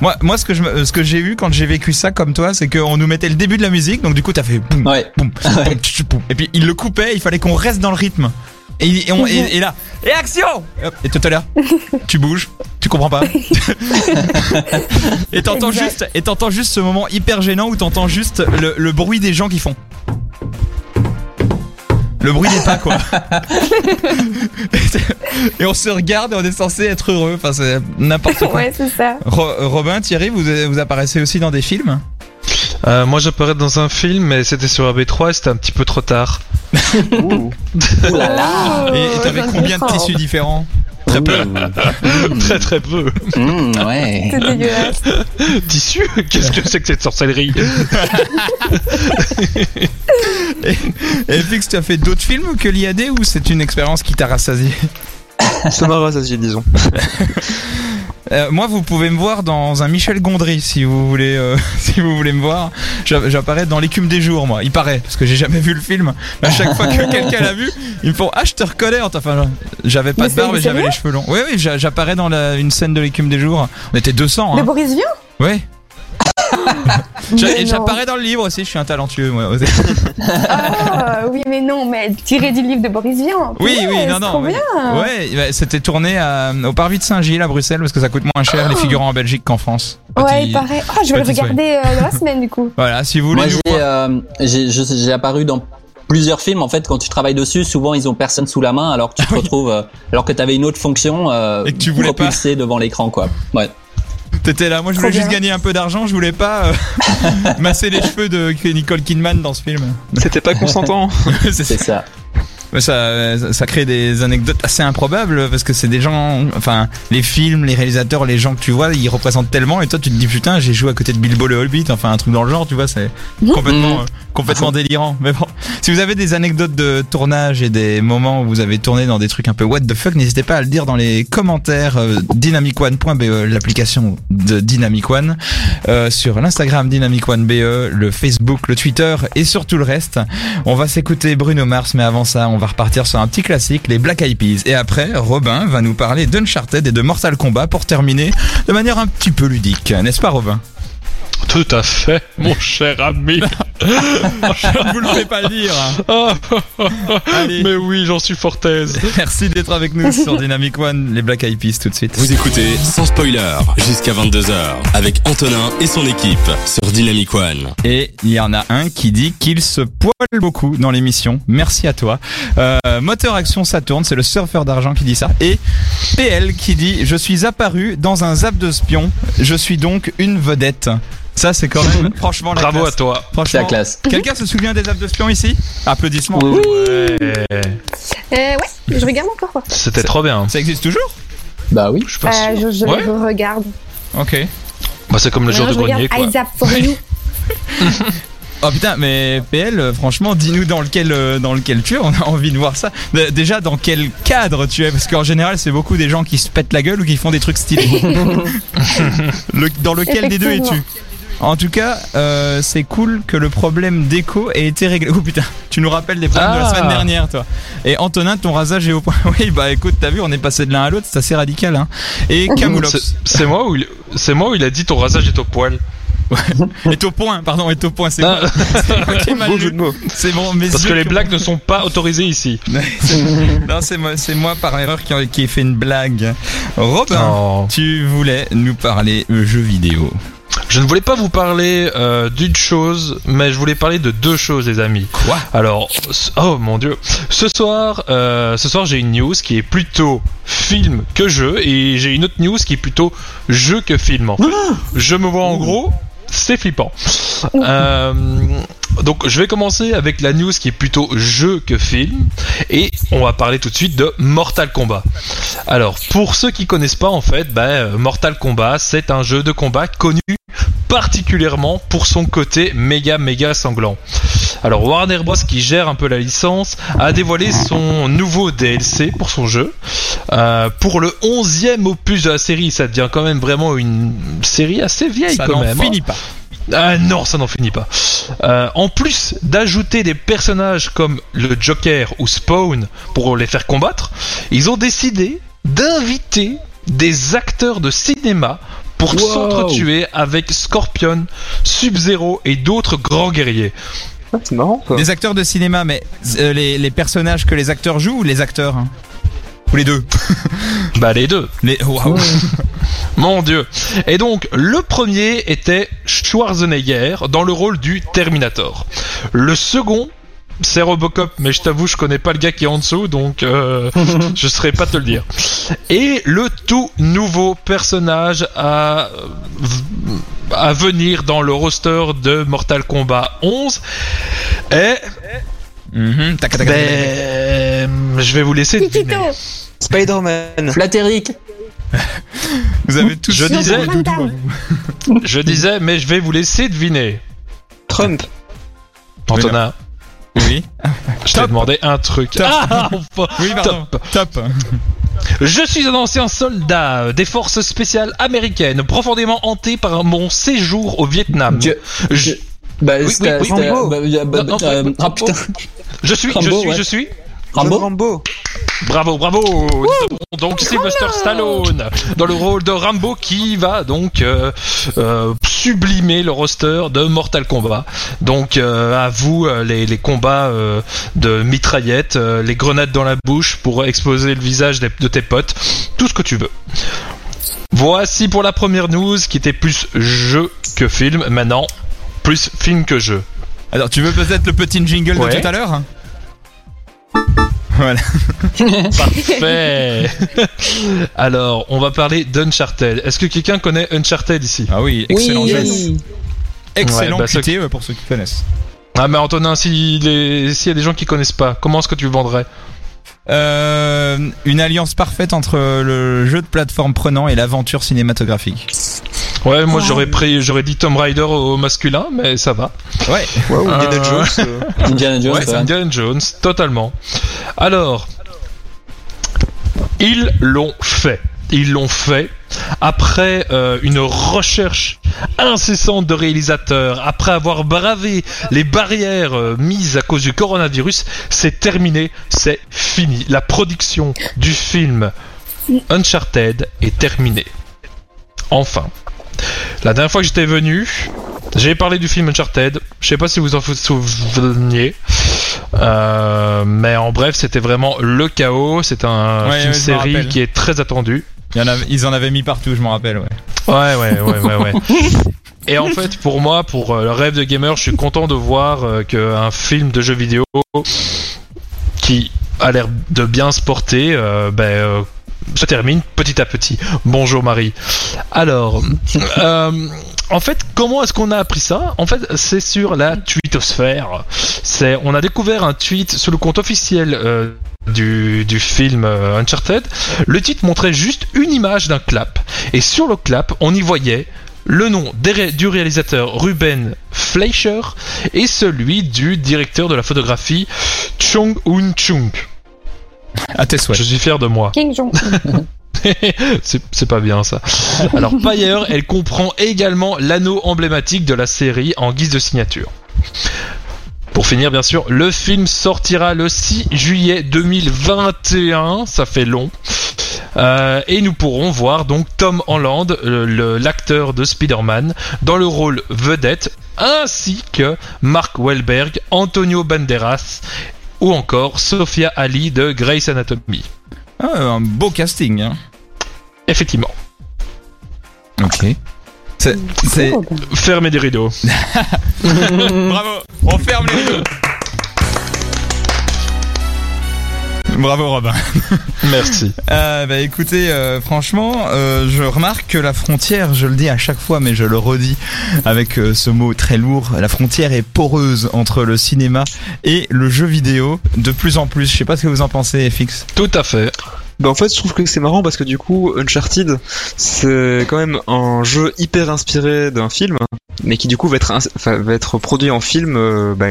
Moi, moi, ce que je, ce que j'ai eu quand j'ai vécu ça comme toi, c'est qu'on nous mettait le début de la musique, donc du coup t'as fait boum, Ouais. boum, (laughs) boum, boum. et puis il le coupait, il fallait qu'on reste dans le rythme. Et, il- et, on- et- et là, et action Et tout à l'heure, (laughs) tu bouges, tu comprends pas. (laughs) et t'entends juste, et t'entends juste ce moment hyper gênant où t'entends juste le, le bruit des gens qui font. Le bruit des pas quoi. (laughs) et on se regarde et on est censé être heureux. Enfin c'est n'importe quoi. Ouais, c'est ça. Ro- Robin, Thierry, vous, vous apparaissez aussi dans des films? Euh, moi j'apparais dans un film, mais c'était sur AB3 et c'était un petit peu trop tard. (laughs) (laughs) Ouh là là. Et t'avais Oh, combien de tissus différents? Très peu. Très très peu. Mmh, ouais. C'est dégueulasse. Tissu Qu'est-ce que c'est que cette sorcellerie? (laughs) Et Fix, tu as fait d'autres films que l'IAD ou c'est une expérience qui t'a rassasié? Ça m'a rassasié, disons. (laughs) Euh, Moi, vous pouvez me voir dans un Michel Gondry si vous voulez, euh, (laughs) si vous voulez me voir. J'a- J'apparais dans l'écume des jours, moi. Il paraît, parce que j'ai jamais vu le film. Mais à chaque fois que (laughs) quelqu'un l'a vu, ils me font Ah, je te reconnais. Enfin, j'avais pas Mais de barbe et j'avais les cheveux longs. Oui, oui, j'a- j'apparais dans la- une scène de l'écume des jours. On était 200, De hein. Boris Vian? Ouais. (laughs) j'apparais dans le livre aussi. Je suis un talentueux, moi. Ah, oui, mais non, mais tiré du livre de Boris Vian. Oui, oui, non, non. Ouais. bah, c'était tourné à- au Parvis de Saint-Gilles à Bruxelles parce que ça coûte moins cher les figurants en Belgique qu'en France. Ouais, Petit- il paraît. Oh, je vais le regarder euh, dans la semaine du coup. (laughs) Voilà, si vous voulez. Moi, j'ai, euh, j'ai, apparu dans plusieurs films. En fait, quand tu travailles dessus, souvent ils ont personne sous la main, alors que tu te (laughs) retrouves, euh, alors que t'avais une autre fonction, euh, Et que tu voulais pas. propulsé devant l'écran, quoi. Ouais. T'étais là, moi je Trop voulais juste bien. gagner un peu d'argent, je voulais pas euh, (laughs) masser les cheveux de Nicole Kidman dans ce film. C'était pas consentant. (laughs) C'est C'est ça. Mais ça, ça crée des anecdotes assez improbables parce que c'est des gens, enfin, les films, les réalisateurs, les gens que tu vois, ils représentent tellement et toi tu te dis putain, j'ai joué à côté de Bilbo le Hobbit, enfin un truc dans le genre, tu vois, c'est complètement, Mhm. euh, complètement délirant. Mais bon, si vous avez des anecdotes de tournage et des moments où vous avez tourné dans des trucs un peu what the fuck, n'hésitez pas à le dire dans les commentaires euh, dynamicone.be, l'application de Dynamic One, euh, sur l'Instagram Dynamic One BE, le Facebook, le Twitter et surtout le reste. On va s'écouter Bruno Mars, mais avant ça, on va repartir sur un petit classique, les Black Eyed Peas. Et après, Robin va nous parler d'Uncharted et de Mortal Kombat pour terminer de manière un petit peu ludique, n'est-ce pas Robin? Tout à fait, mon cher ami. (laughs) Je ne vous le fais pas dire. (laughs) Allez. mais oui, j'en suis fort aise. Merci d'être avec nous sur Dynamic One, les Black Eyed Peas tout de suite. Vous écoutez sans spoiler jusqu'à 22h avec Antonin et son équipe sur Dynamic One. Et il y en a un qui dit qu'il se poile beaucoup dans l'émission. Merci à toi. Euh, Moteur Action Saturne, c'est le surfeur d'argent qui dit ça. Et PL qui dit Je suis apparu dans un zap de spion. Je suis donc une vedette. Ça, c'est quand même, franchement, la Bravo classe. à toi. C'est Franchement, la classe. Quelqu'un se souvient des zaps de spion ici? Applaudissements. Oui, oui. Ouais. Euh, ouais, je regarde encore. quoi. C'était trop bien. Ça existe toujours? Bah oui. Je pas Euh, je je Ouais. le regarde. Ok. Bah, c'est comme le jour de grenier, quoi. Up for You. (laughs) Oh putain, mais PL, euh, franchement, dis-nous dans lequel euh, dans lequel tu es. On a envie de voir ça. Déjà, dans quel cadre tu es? Parce qu'en général, c'est beaucoup des gens qui se pètent la gueule ou qui font des trucs stylés. (laughs) Le- dans lequel des deux es-tu? En tout cas, euh, c'est cool que le problème d'écho ait été réglé. Oh putain, tu nous rappelles des problèmes de la Ah. semaine dernière, toi. Et Antonin, ton rasage est au point. (laughs) Oui, bah écoute, t'as vu, on est passé de l'un à l'autre, c'est assez radical. Hein. Et (laughs) Camoulox C'est- C'est moi où il, c'est moi où il a dit ton rasage est au poil. est au point, pardon, est au point. C'est Ah, (laughs) moi, c'est bon, mes parce yeux que les blagues ne sont pas autorisées ici. non, c'est moi, c'est moi par erreur qui, qui ai fait une blague. Robin, Oh. tu voulais nous parler jeux vidéo. Je ne voulais pas vous parler euh, d'une chose, mais je voulais parler de deux choses, les amis. Quoi? Alors, oh mon dieu, ce soir, euh, ce soir j'ai une news qui est plutôt film que jeu, et j'ai une autre news qui est plutôt jeu que film. En fait. je me vois en gros, c'est flippant. Euh, donc je vais commencer avec la news qui est plutôt jeu que film et on va parler tout de suite de Mortal Kombat. Alors pour ceux qui connaissent pas en fait, ben, euh, Mortal Kombat c'est un jeu de combat connu particulièrement pour son côté méga méga sanglant. Alors Warner Bros qui gère un peu la licence a dévoilé son nouveau DLC pour son jeu. Euh, pour le 11e opus de la série, ça devient quand même vraiment une série assez vieille Ça quand même. hein. finit pas. Ah non, ça n'en finit pas. Euh, en plus d'ajouter des personnages comme le Joker ou Spawn pour les faire combattre, ils ont décidé d'inviter des acteurs de cinéma pour Wow. s'entretuer avec Scorpion, Sub-Zero et d'autres grands guerriers. Ah, c'est marrant quoi. Des acteurs de cinéma, mais euh, les, les personnages que les acteurs jouent ou les acteurs hein? Ou les deux? Bah les deux. les... Waouh (laughs) Mon dieu. Et donc, le premier était Schwarzenegger dans le rôle du Terminator. Le second, c'est Robocop, mais je t'avoue, je connais pas le gars qui est en dessous, donc euh, (laughs) je saurais pas te le dire. Et le tout nouveau personnage à, à venir dans le roster de Mortal Kombat 11 est... Tac, tac, tac, tac, tac. Ben, je vais vous laisser Spider-Man. Flatéric. Vous avez tous Je dit disais- hein. Je disais, mais je vais vous laisser deviner. Trump. Antonin, Oui. je t'ai demandé un truc. Top. Ah, enfin, Oui, pardon. top. Top. Je suis un ancien soldat des forces spéciales américaines, profondément hanté par mon séjour au Vietnam. Dieu. Je, Bah, Oui, c'était- oui, oui, c'était- Rambo. bah, bah, bah, Non, non, euh, non, ah putain. je suis, je suis, ouais. je suis. Rambo. Rambo. Bravo, bravo. Donc Sylvester Stallone dans le rôle de Rambo qui va donc euh, euh, sublimer le roster de Mortal Kombat. Donc euh, à vous les, les combats euh, de mitraillettes, euh, les grenades dans la bouche pour exploser le visage de tes potes, tout ce que tu veux. Voici pour la première news qui était plus jeu que film. Maintenant, plus film que jeu. Alors, tu veux peut-être le petit jingle Ouais. de tout à l'heure? Voilà. (laughs) Parfait. Alors, on va parler d'Uncharted. Est-ce que quelqu'un connaît Uncharted ici? Ah oui, excellent Oui, jeu. oui. Excellent Ouais, bah, euh, pour ceux qui connaissent. Ah mais Antonin, s'il y a des gens qui connaissent pas, comment est-ce que tu vendrais? Euh, une alliance parfaite entre le jeu de plateforme prenant et l'aventure cinématographique. Ouais, moi j'aurais pris, j'aurais dit Tomb Raider au masculin, mais ça va. Ouais. Ouais, ou Indiana Euh, Jones. euh. Indiana Jones. (laughs) Ouais, Indiana Jones, totalement. Alors, ils l'ont fait. Ils l'ont fait après euh, une recherche incessante de réalisateurs, après avoir bravé les barrières euh, mises à cause du coronavirus, c'est terminé, c'est fini. La production du film Uncharted est terminée. Enfin. La dernière fois que j'étais venu, j'ai parlé du film Uncharted. Je sais pas si vous en souveniez. Euh, mais en bref, c'était vraiment le chaos. C'est un Ouais, film ouais, je me série qui est très attendu. Il y en avait- ils en avaient mis partout, je m'en rappelle, ouais. Ouais, ouais, ouais, ouais, ouais. (laughs) Et en fait, pour moi, pour euh, le rêve de gamer, je suis content de voir euh, qu'un film de jeu vidéo qui a l'air de bien se porter, euh, ben, euh, se termine petit à petit. Bonjour Marie. Alors, euh, en fait, comment est-ce qu'on a appris ça? En fait, c'est sur la tweetosphère. C'est, on a découvert un tweet sur le compte officiel euh, du, film euh, Uncharted. Le titre montrait juste une image d'un clap. Et sur le clap, on y voyait le nom du réalisateur Ruben Fleischer et celui du directeur de la photographie Chung Un Chung. À tes souhaits. Je suis fier de moi. King Jong. (laughs) c'est pas bien ça. Alors ailleurs, elle comprend également l'anneau emblématique de la série en guise de signature. Pour finir, bien sûr, le film sortira le 6 juillet 2021, ça fait long. Euh, et nous pourrons voir donc Tom Holland, le- l'acteur de Spider-Man, dans le rôle vedette, ainsi que Mark Wahlberg, Antonio Banderas ou encore Sophia Ali de Grey's Anatomy. Ah, un beau casting, hein. Effectivement. Ok. C'est, c'est... Fermez des rideaux. (laughs) Bravo On ferme les rideaux Bravo Robin. (laughs) Merci. Euh, bah écoutez, euh, franchement, euh, je remarque que la frontière, je le dis à chaque fois, mais je le redis avec euh, ce mot très lourd, la frontière est poreuse entre le cinéma et le jeu vidéo de plus en plus. Je sais pas ce que vous en pensez, FX. Tout à fait. Bah en fait, je trouve que c'est marrant parce que du coup, Uncharted, c'est quand même un jeu hyper inspiré d'un film, mais qui du coup va être, ins- enfin, va être produit en film. euh, bah,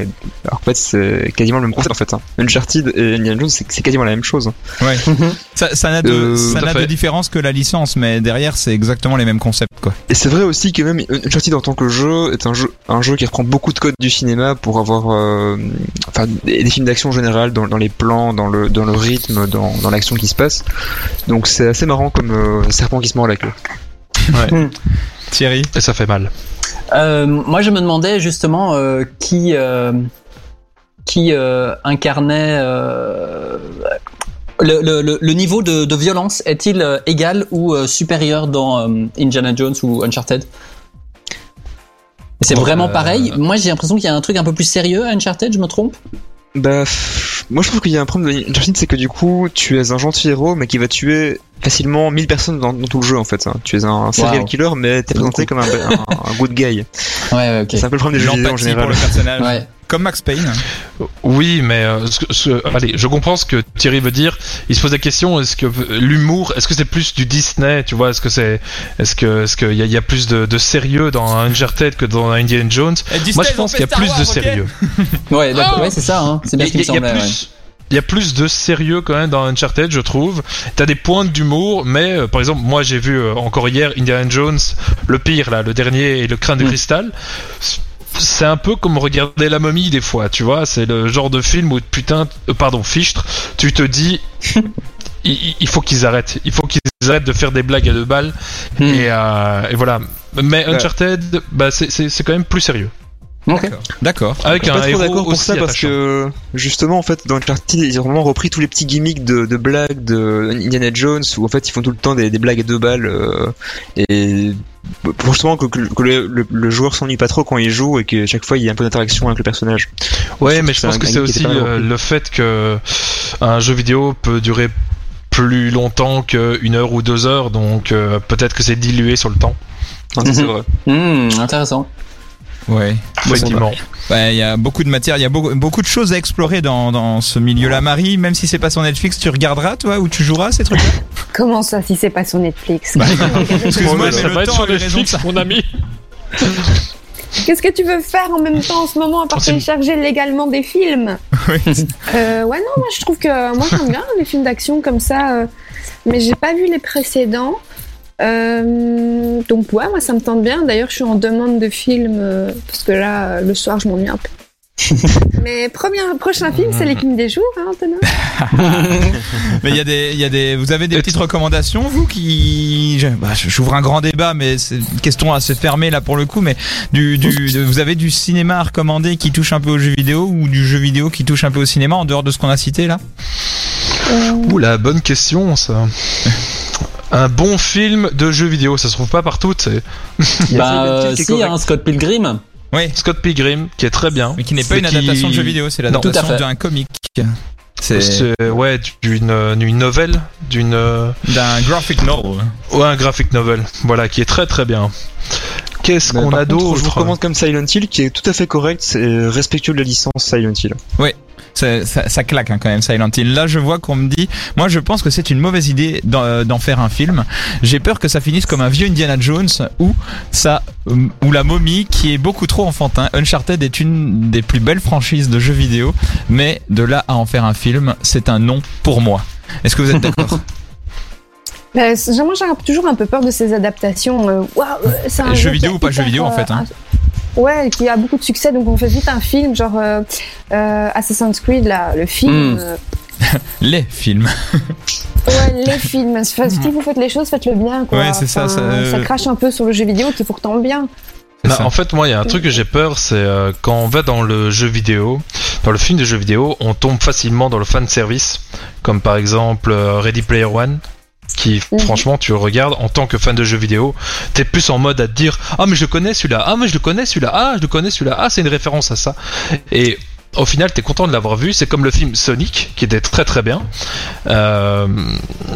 alors en fait, c'est quasiment le même concept en fait. hein. Uncharted et Indiana Jones, c'est quasiment la même chose. Ouais. (laughs) ça ça n'a de, Euh, ça n'a de différence que la licence, mais derrière c'est exactement les mêmes concepts quoi. Et c'est vrai aussi que même Uncharted en tant que jeu est un jeu, un jeu qui reprend beaucoup de codes du cinéma pour avoir, euh, enfin, des, des films d'action en général dans, dans les plans, dans le, dans le rythme, dans, dans l'action qui se passe. Donc c'est assez marrant comme euh, serpent qui se mord la queue. (laughs) Thierry. Et ça fait mal. Euh, moi, je me demandais justement euh, qui euh, qui incarnait le, le, niveau de, de violence est-il égal ou supérieur dans Indiana Jones ou Uncharted? C'est vraiment pareil. Moi, j'ai l'impression qu'il y a un truc un peu plus sérieux à Uncharted. Je me trompe? Bah, moi je trouve qu'il y a un problème de Uncharted, c'est que du coup, tu es un gentil héros, mais qui va tuer facilement 1000 personnes dans, dans tout le jeu en fait. hein. Tu es un serial Wow. killer, mais t'es présenté comme un, un, un good guy. Ouais, ouais, ok. C'est un peu le problème des jeux vidéo en pour général. le personnage. Ouais. Comme Max Payne. Oui, mais euh, ce que- ce- allez, je comprends ce que Thierry veut dire. Il se pose la question est-ce que l'humour, est-ce que c'est plus du Disney, tu vois? Est-ce que c'est, est-ce que, est-ce qu'il y, y a plus de, de sérieux dans Uncharted que dans Indiana Jones? Moi, je pense qu'il y a plus de sérieux. Ouais, d'accord. Ouais, c'est ça. Hein. C'est bien ce qui me y a semblait. ouais. Il y a plus de sérieux quand même dans Uncharted, je trouve. T'as des pointes d'humour, mais euh, par exemple, moi j'ai vu euh, encore hier Indiana Jones, le pire là, le dernier et le crâne de Mm. cristal. C'est un peu comme regarder la momie des fois, tu vois. C'est le genre de film où putain, euh, pardon, fichtre, tu te dis, (laughs) il, il faut qu'ils arrêtent, il faut qu'ils arrêtent de faire des blagues à deux balles. Hmm. Et, et voilà. Mais. Uncharted, bah c'est quand même plus sérieux. Ok. D'accord. Avec Je suis un pas trop d'accord pour ça parce que justement en fait dans Uncharted ils ont vraiment repris tous les petits gimmicks de, de blagues de Indiana Jones où en fait ils font tout le temps des, des blagues à deux balles euh, et pour justement que, que le- le, le- joueur s'ennuie pas trop quand il joue et que chaque fois il y a un peu d'interaction avec le personnage. Ouais, mais je pense que un c'est aussi euh, le fait que un jeu vidéo peut durer plus longtemps qu'une heure ou deux heures, donc euh, peut-être que c'est dilué sur le temps. Non, ça, c'est Mhm. vrai. Hmm, intéressant. Ouais. Effectivement. Ouais, il y a beaucoup de matière, il y a beaucoup, beaucoup de choses à explorer dans, dans ce milieu-là. Marie, même si c'est pas sur Netflix, tu regarderas, toi, ou tu joueras ces trucs-là? Comment ça, si c'est pas sur Netflix? (laughs) Excuse-moi, mais ça le va être temps sur Netflix, ça. mon ami. (laughs) Qu'est-ce que tu veux faire en même temps en ce moment à part Oh, télécharger légalement des films? (laughs) Oui. euh, Ouais, non, moi je trouve que moi j'aime bien les films d'action comme ça, euh, mais j'ai pas vu les précédents. Euh, donc ouais, moi ça me tente bien. D'ailleurs, je suis en demande de films euh, parce que là, euh, le soir, je m'ennuie un peu. (laughs) mais premier, prochain film, c'est Les Kings des jours, hein, Antonin (laughs) Mais il y a des, il y a des, vous avez des petites recommandations, vous qui, je- bah, j'ouvre un grand débat, mais c'est une question assez fermée là pour le coup, mais du, du, de- vous avez du cinéma à recommander qui touche un peu au jeu vidéo ou du jeu vidéo qui touche un peu au cinéma en dehors de ce qu'on a cité là? Ouh la bonne question ça. (laughs) Un bon film de jeu vidéo, ça se trouve pas partout, c'est Il y a Bah, euh, si, hein, Scott Pilgrim. Oui, Scott Pilgrim qui est très bien. mais qui n'est pas une qui- adaptation de jeu vidéo, c'est l'adaptation d'un comic. C'est C'est ouais d'une d'une nouvelle, d'une euh, d'un graphic novel. ouais un graphic novel, voilà qui est très très bien. Qu'est-ce qu'on a contre, Je vous d'autre recommande comme Silent Hill qui est tout à fait correct, c'est respectueux de la licence Silent Hill. Ça, ça, ça claque hein, quand même Silent Hill. Là, je vois qu'on me dit, moi, je pense que c'est une mauvaise idée d'en euh, faire un film. J'ai peur que ça finisse comme un vieux Indiana Jones ou ça euh, ou la momie qui est beaucoup trop enfantin. Uncharted est une des plus belles franchises de jeux vidéo, mais de là à en faire un film, c'est un non pour moi. Est-ce que vous êtes d'accord? (laughs) Bah, Moi, j'ai toujours un peu peur de ces adaptations. euh, waouh, c'est un Jeu jeu vidéo ou pas jeu vidéo, en fait, hein. Ouais, qui a beaucoup de succès, donc on fait vite un film, genre euh, euh, Assassin's Creed, là, le film. Hmm. euh, (laughs) Les films. ouais, les (laughs) films. Enfin, si vous faites les choses, faites-le bien, quoi. Ouais, c'est ça, Enfin, ça, euh, ça crache un peu sur le jeu vidéo qui est pourtant bien. Bah, en fait, moi, il y a un truc que j'ai peur, c'est euh, quand on va dans le jeu vidéo, dans le film de jeu vidéo, on tombe facilement dans le fan service, comme par exemple euh, Ready Player One, qui Mhm. franchement, tu le regardes en tant que fan de jeu vidéo, t'es plus en mode à te dire ah mais je le connais celui-là, ah mais je le connais celui-là, ah je le connais celui-là, ah c'est une référence à ça, et au final, t'es content de l'avoir vu. C'est comme le film Sonic, qui était très très bien. Euh,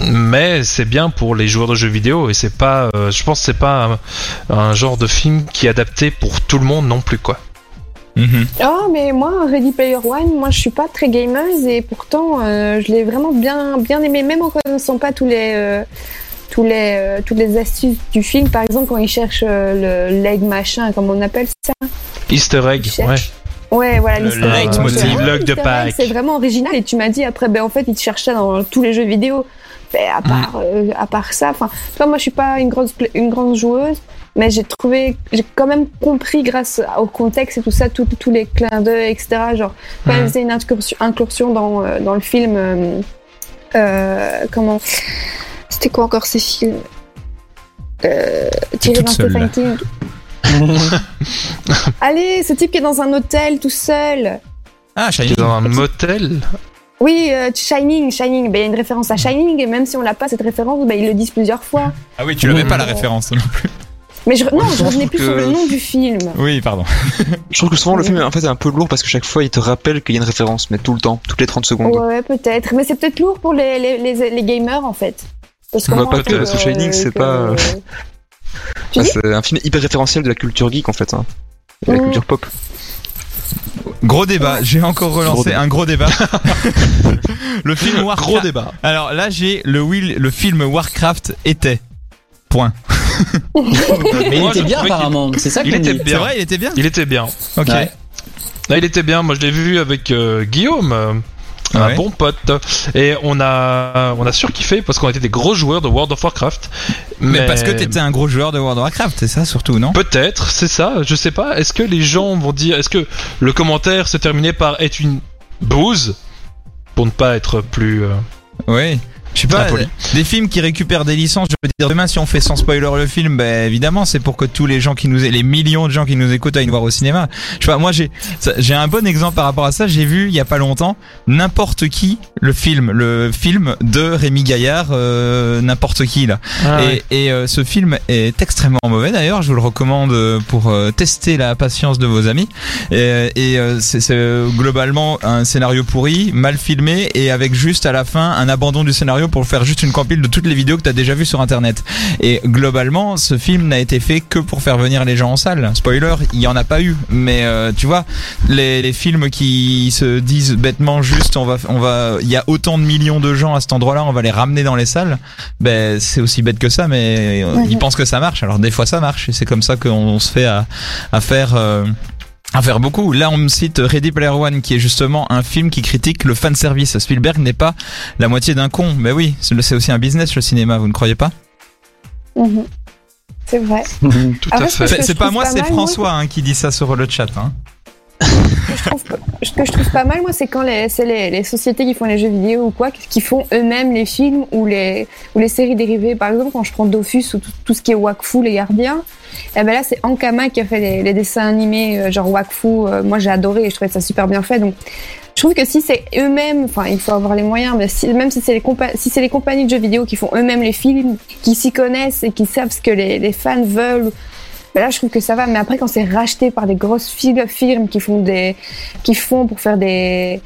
mais c'est bien pour les joueurs de jeux vidéo et c'est pas, euh, je pense, c'est pas un, un genre de film qui est adapté pour tout le monde non plus, quoi. Oh, mais moi, Ready Player One, moi, je suis pas très gameuse et pourtant, euh, je l'ai vraiment bien, bien aimé, même en connaissant pas tous les, euh, tous les, euh, toutes les astuces du film. Par exemple, quand il cherche euh, le leg machin, comme on appelle ça. Easter egg, ouais. Ouais, voilà, Le l'easter egg. leitmotiv, Ouais, log de Pâques. C'est vraiment original et tu m'as dit après, ben en fait, il te cherchait dans tous les jeux vidéo. Ben, à part, euh, à part ça, enfin, toi, moi, je suis pas une grande, une grande joueuse, mais j'ai trouvé, j'ai quand même compris grâce au contexte et tout ça, tous tous les clins d'œil, etc. Genre, quand Mhm. elle faisait une incursion, incursion dans, euh, dans le film, euh, euh, comment, c'était quoi encore ces films? Euh, d'un seule, Stephen. King. (laughs) Allez, ce type qui est dans un hôtel tout seul. Ah, Shining. dans un motel? Oui, euh, Shining, Shining. Ben, il y a une référence à Shining, et même si on l'a pas cette référence, ben, ils le disent plusieurs fois. Ah oui, tu l'avais pas la Mhm. référence non plus. Mais je, non, je revenais plus sur le nom du film. Oui, pardon. Je trouve que souvent le film en fait est un peu lourd parce que chaque fois il te rappelle qu'il y a une référence, mais tout le temps, toutes les 30 secondes. Ouais, peut-être. Mais c'est peut-être lourd pour les, les, les, les gamers, en fait. Parce que moi, pas que, que Shining, c'est que- pas- (laughs) Tu Ah, dis c'est un film hyper référentiel de la culture geek en fait, hein. Et la Mhm. culture pop. Gros débat, j'ai encore relancé un gros débat. (laughs) le film Warcraft. Gros débat. Alors là, j'ai le, Will, le film Warcraft était. Point. Mais il Moi, était bien qu'il- apparemment. C'est ça il qu'on était dit. C'est Bien. vrai, il était bien. Il était bien. Ok. Ouais. Il était bien. Moi, je l'ai vu avec euh, Guillaume, euh, un Ouais. bon pote, et on a on a surkiffé parce qu'on était des gros joueurs de World of Warcraft. Mais, parce que t'étais un gros joueur de World of Warcraft, c'est ça surtout, non? Peut-être, c'est ça. Je sais pas. Est-ce que les gens vont dire Est-ce que le commentaire se terminait par est une bouse pour ne pas être plus euh, Oui. Je sais pas, Impoli. des films qui récupèrent des licences, je veux dire, demain si on fait sans spoiler le film, ben évidemment c'est pour que tous les gens qui nous, les millions de gens qui nous écoutent aillent le voir au cinéma. Je sais pas, moi j'ai, j'ai un bon exemple par rapport à ça, j'ai vu il y a pas longtemps, n'importe qui, le film, le film de Rémi Gaillard, euh, n'importe qui là. Ah et et, euh, ce film est extrêmement mauvais d'ailleurs, je vous le recommande euh, pour euh, tester la patience de vos amis. Et, et, euh, c'est c'est, euh, globalement un scénario pourri, mal filmé et avec juste à la fin un abandon du scénario pour faire juste une compile de toutes les vidéos que t'as déjà vues sur internet. Et globalement, ce film n'a été fait que pour faire venir les gens en salle. Spoiler, il y en a pas eu, mais euh, tu vois, les, les films qui se disent bêtement juste on va on va il y a autant de millions de gens à cet endroit-là, on va les ramener dans les salles. Ben c'est aussi bête que ça mais euh, Ouais. ils pensent que ça marche. Alors des fois ça marche et c'est comme ça qu'on se fait à à faire euh, à faire beaucoup. Là, on me cite Ready Player One, qui est justement un film qui critique le fan service. Spielberg n'est pas la moitié d'un con. Mais oui, c'est aussi un business, le cinéma, vous ne croyez pas? Mhm. C'est vrai. (laughs) Tout à ce fait. C'est pas moi, c'est François hein, qui dit ça sur le chat. Hein. (laughs) ce que je trouve pas mal, moi, c'est quand les, les, les sociétés qui font les jeux vidéo ou quoi, qui font eux-mêmes les films ou les, ou les séries dérivées. Par exemple, quand je prends Dofus ou tout, tout ce qui est Wakfu, les gardiens, et ben là, c'est Ankama qui a fait les, les dessins animés, euh, genre Wakfu. euh, moi, j'ai adoré et je trouvais ça super bien fait. Donc, je trouve que si c'est eux-mêmes, enfin, il faut avoir les moyens, mais si, même si c'est les, compa- si les compagnies de jeux vidéo qui font eux-mêmes les films, qui s'y connaissent et qui savent ce que les, les fans veulent, ben là, je trouve que ça va. Mais après, quand c'est racheté par des grosses firmes qui font des, qui font pour faire des,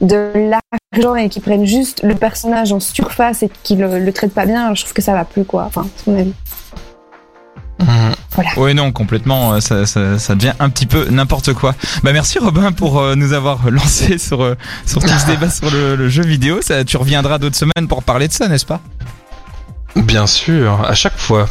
de l'argent et qui prennent juste le personnage en surface et qui le, le traitent pas bien, je trouve que ça va plus, quoi. Enfin, c'est mon avis. Mhm. Oui, non, complètement. euh, Ça, ça, ça devient un petit peu n'importe quoi. Bah merci Robin pour euh, nous avoir (laughs) lancé sur euh, sur tout ce débat sur le, le jeu vidéo. Ça, tu reviendras d'autres semaines pour parler de ça, n'est-ce pas? Bien sûr, à chaque fois.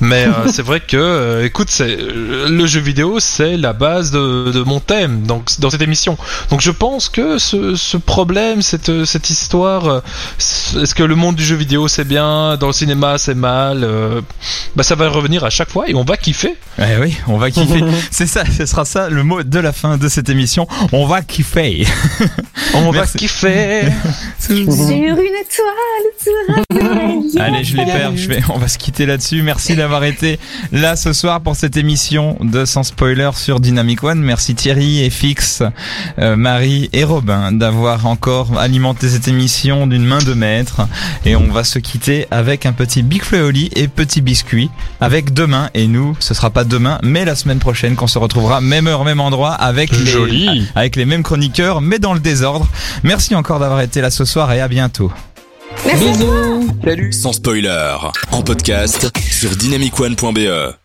Mais euh, c'est vrai que, euh, écoute, c'est euh, le jeu vidéo, c'est la base de, de mon thème donc dans cette émission. Donc je pense que ce, ce problème, cette cette histoire, euh, est-ce que le monde du jeu vidéo c'est bien, dans le cinéma c'est mal, euh, bah ça va revenir à chaque fois et on va kiffer. Eh oui, on va kiffer. (laughs) C'est ça, ce sera ça le mot de la fin de cette émission. On va kiffer. (laughs) On va kiffer. (laughs) Sur une étoile, sur un Allez, je les perds. Je vais, on va se quitter là-dessus. Merci Merci d'avoir été là ce soir pour cette émission de Sans Spoiler sur Dynamic One. Merci Thierry et Fix, euh, Marie et Robin d'avoir encore alimenté cette émission d'une main de maître. Et on va se quitter avec un petit Big Fleoli et petit biscuit avec demain. Et nous, ce sera pas demain, mais la semaine prochaine qu'on se retrouvera même heure, même endroit avec les, Joli. avec les mêmes chroniqueurs, mais dans le désordre. Merci encore d'avoir été là ce soir et à bientôt. Merci. Bisous. Salut Sans spoiler, en podcast sur dynamicone.be.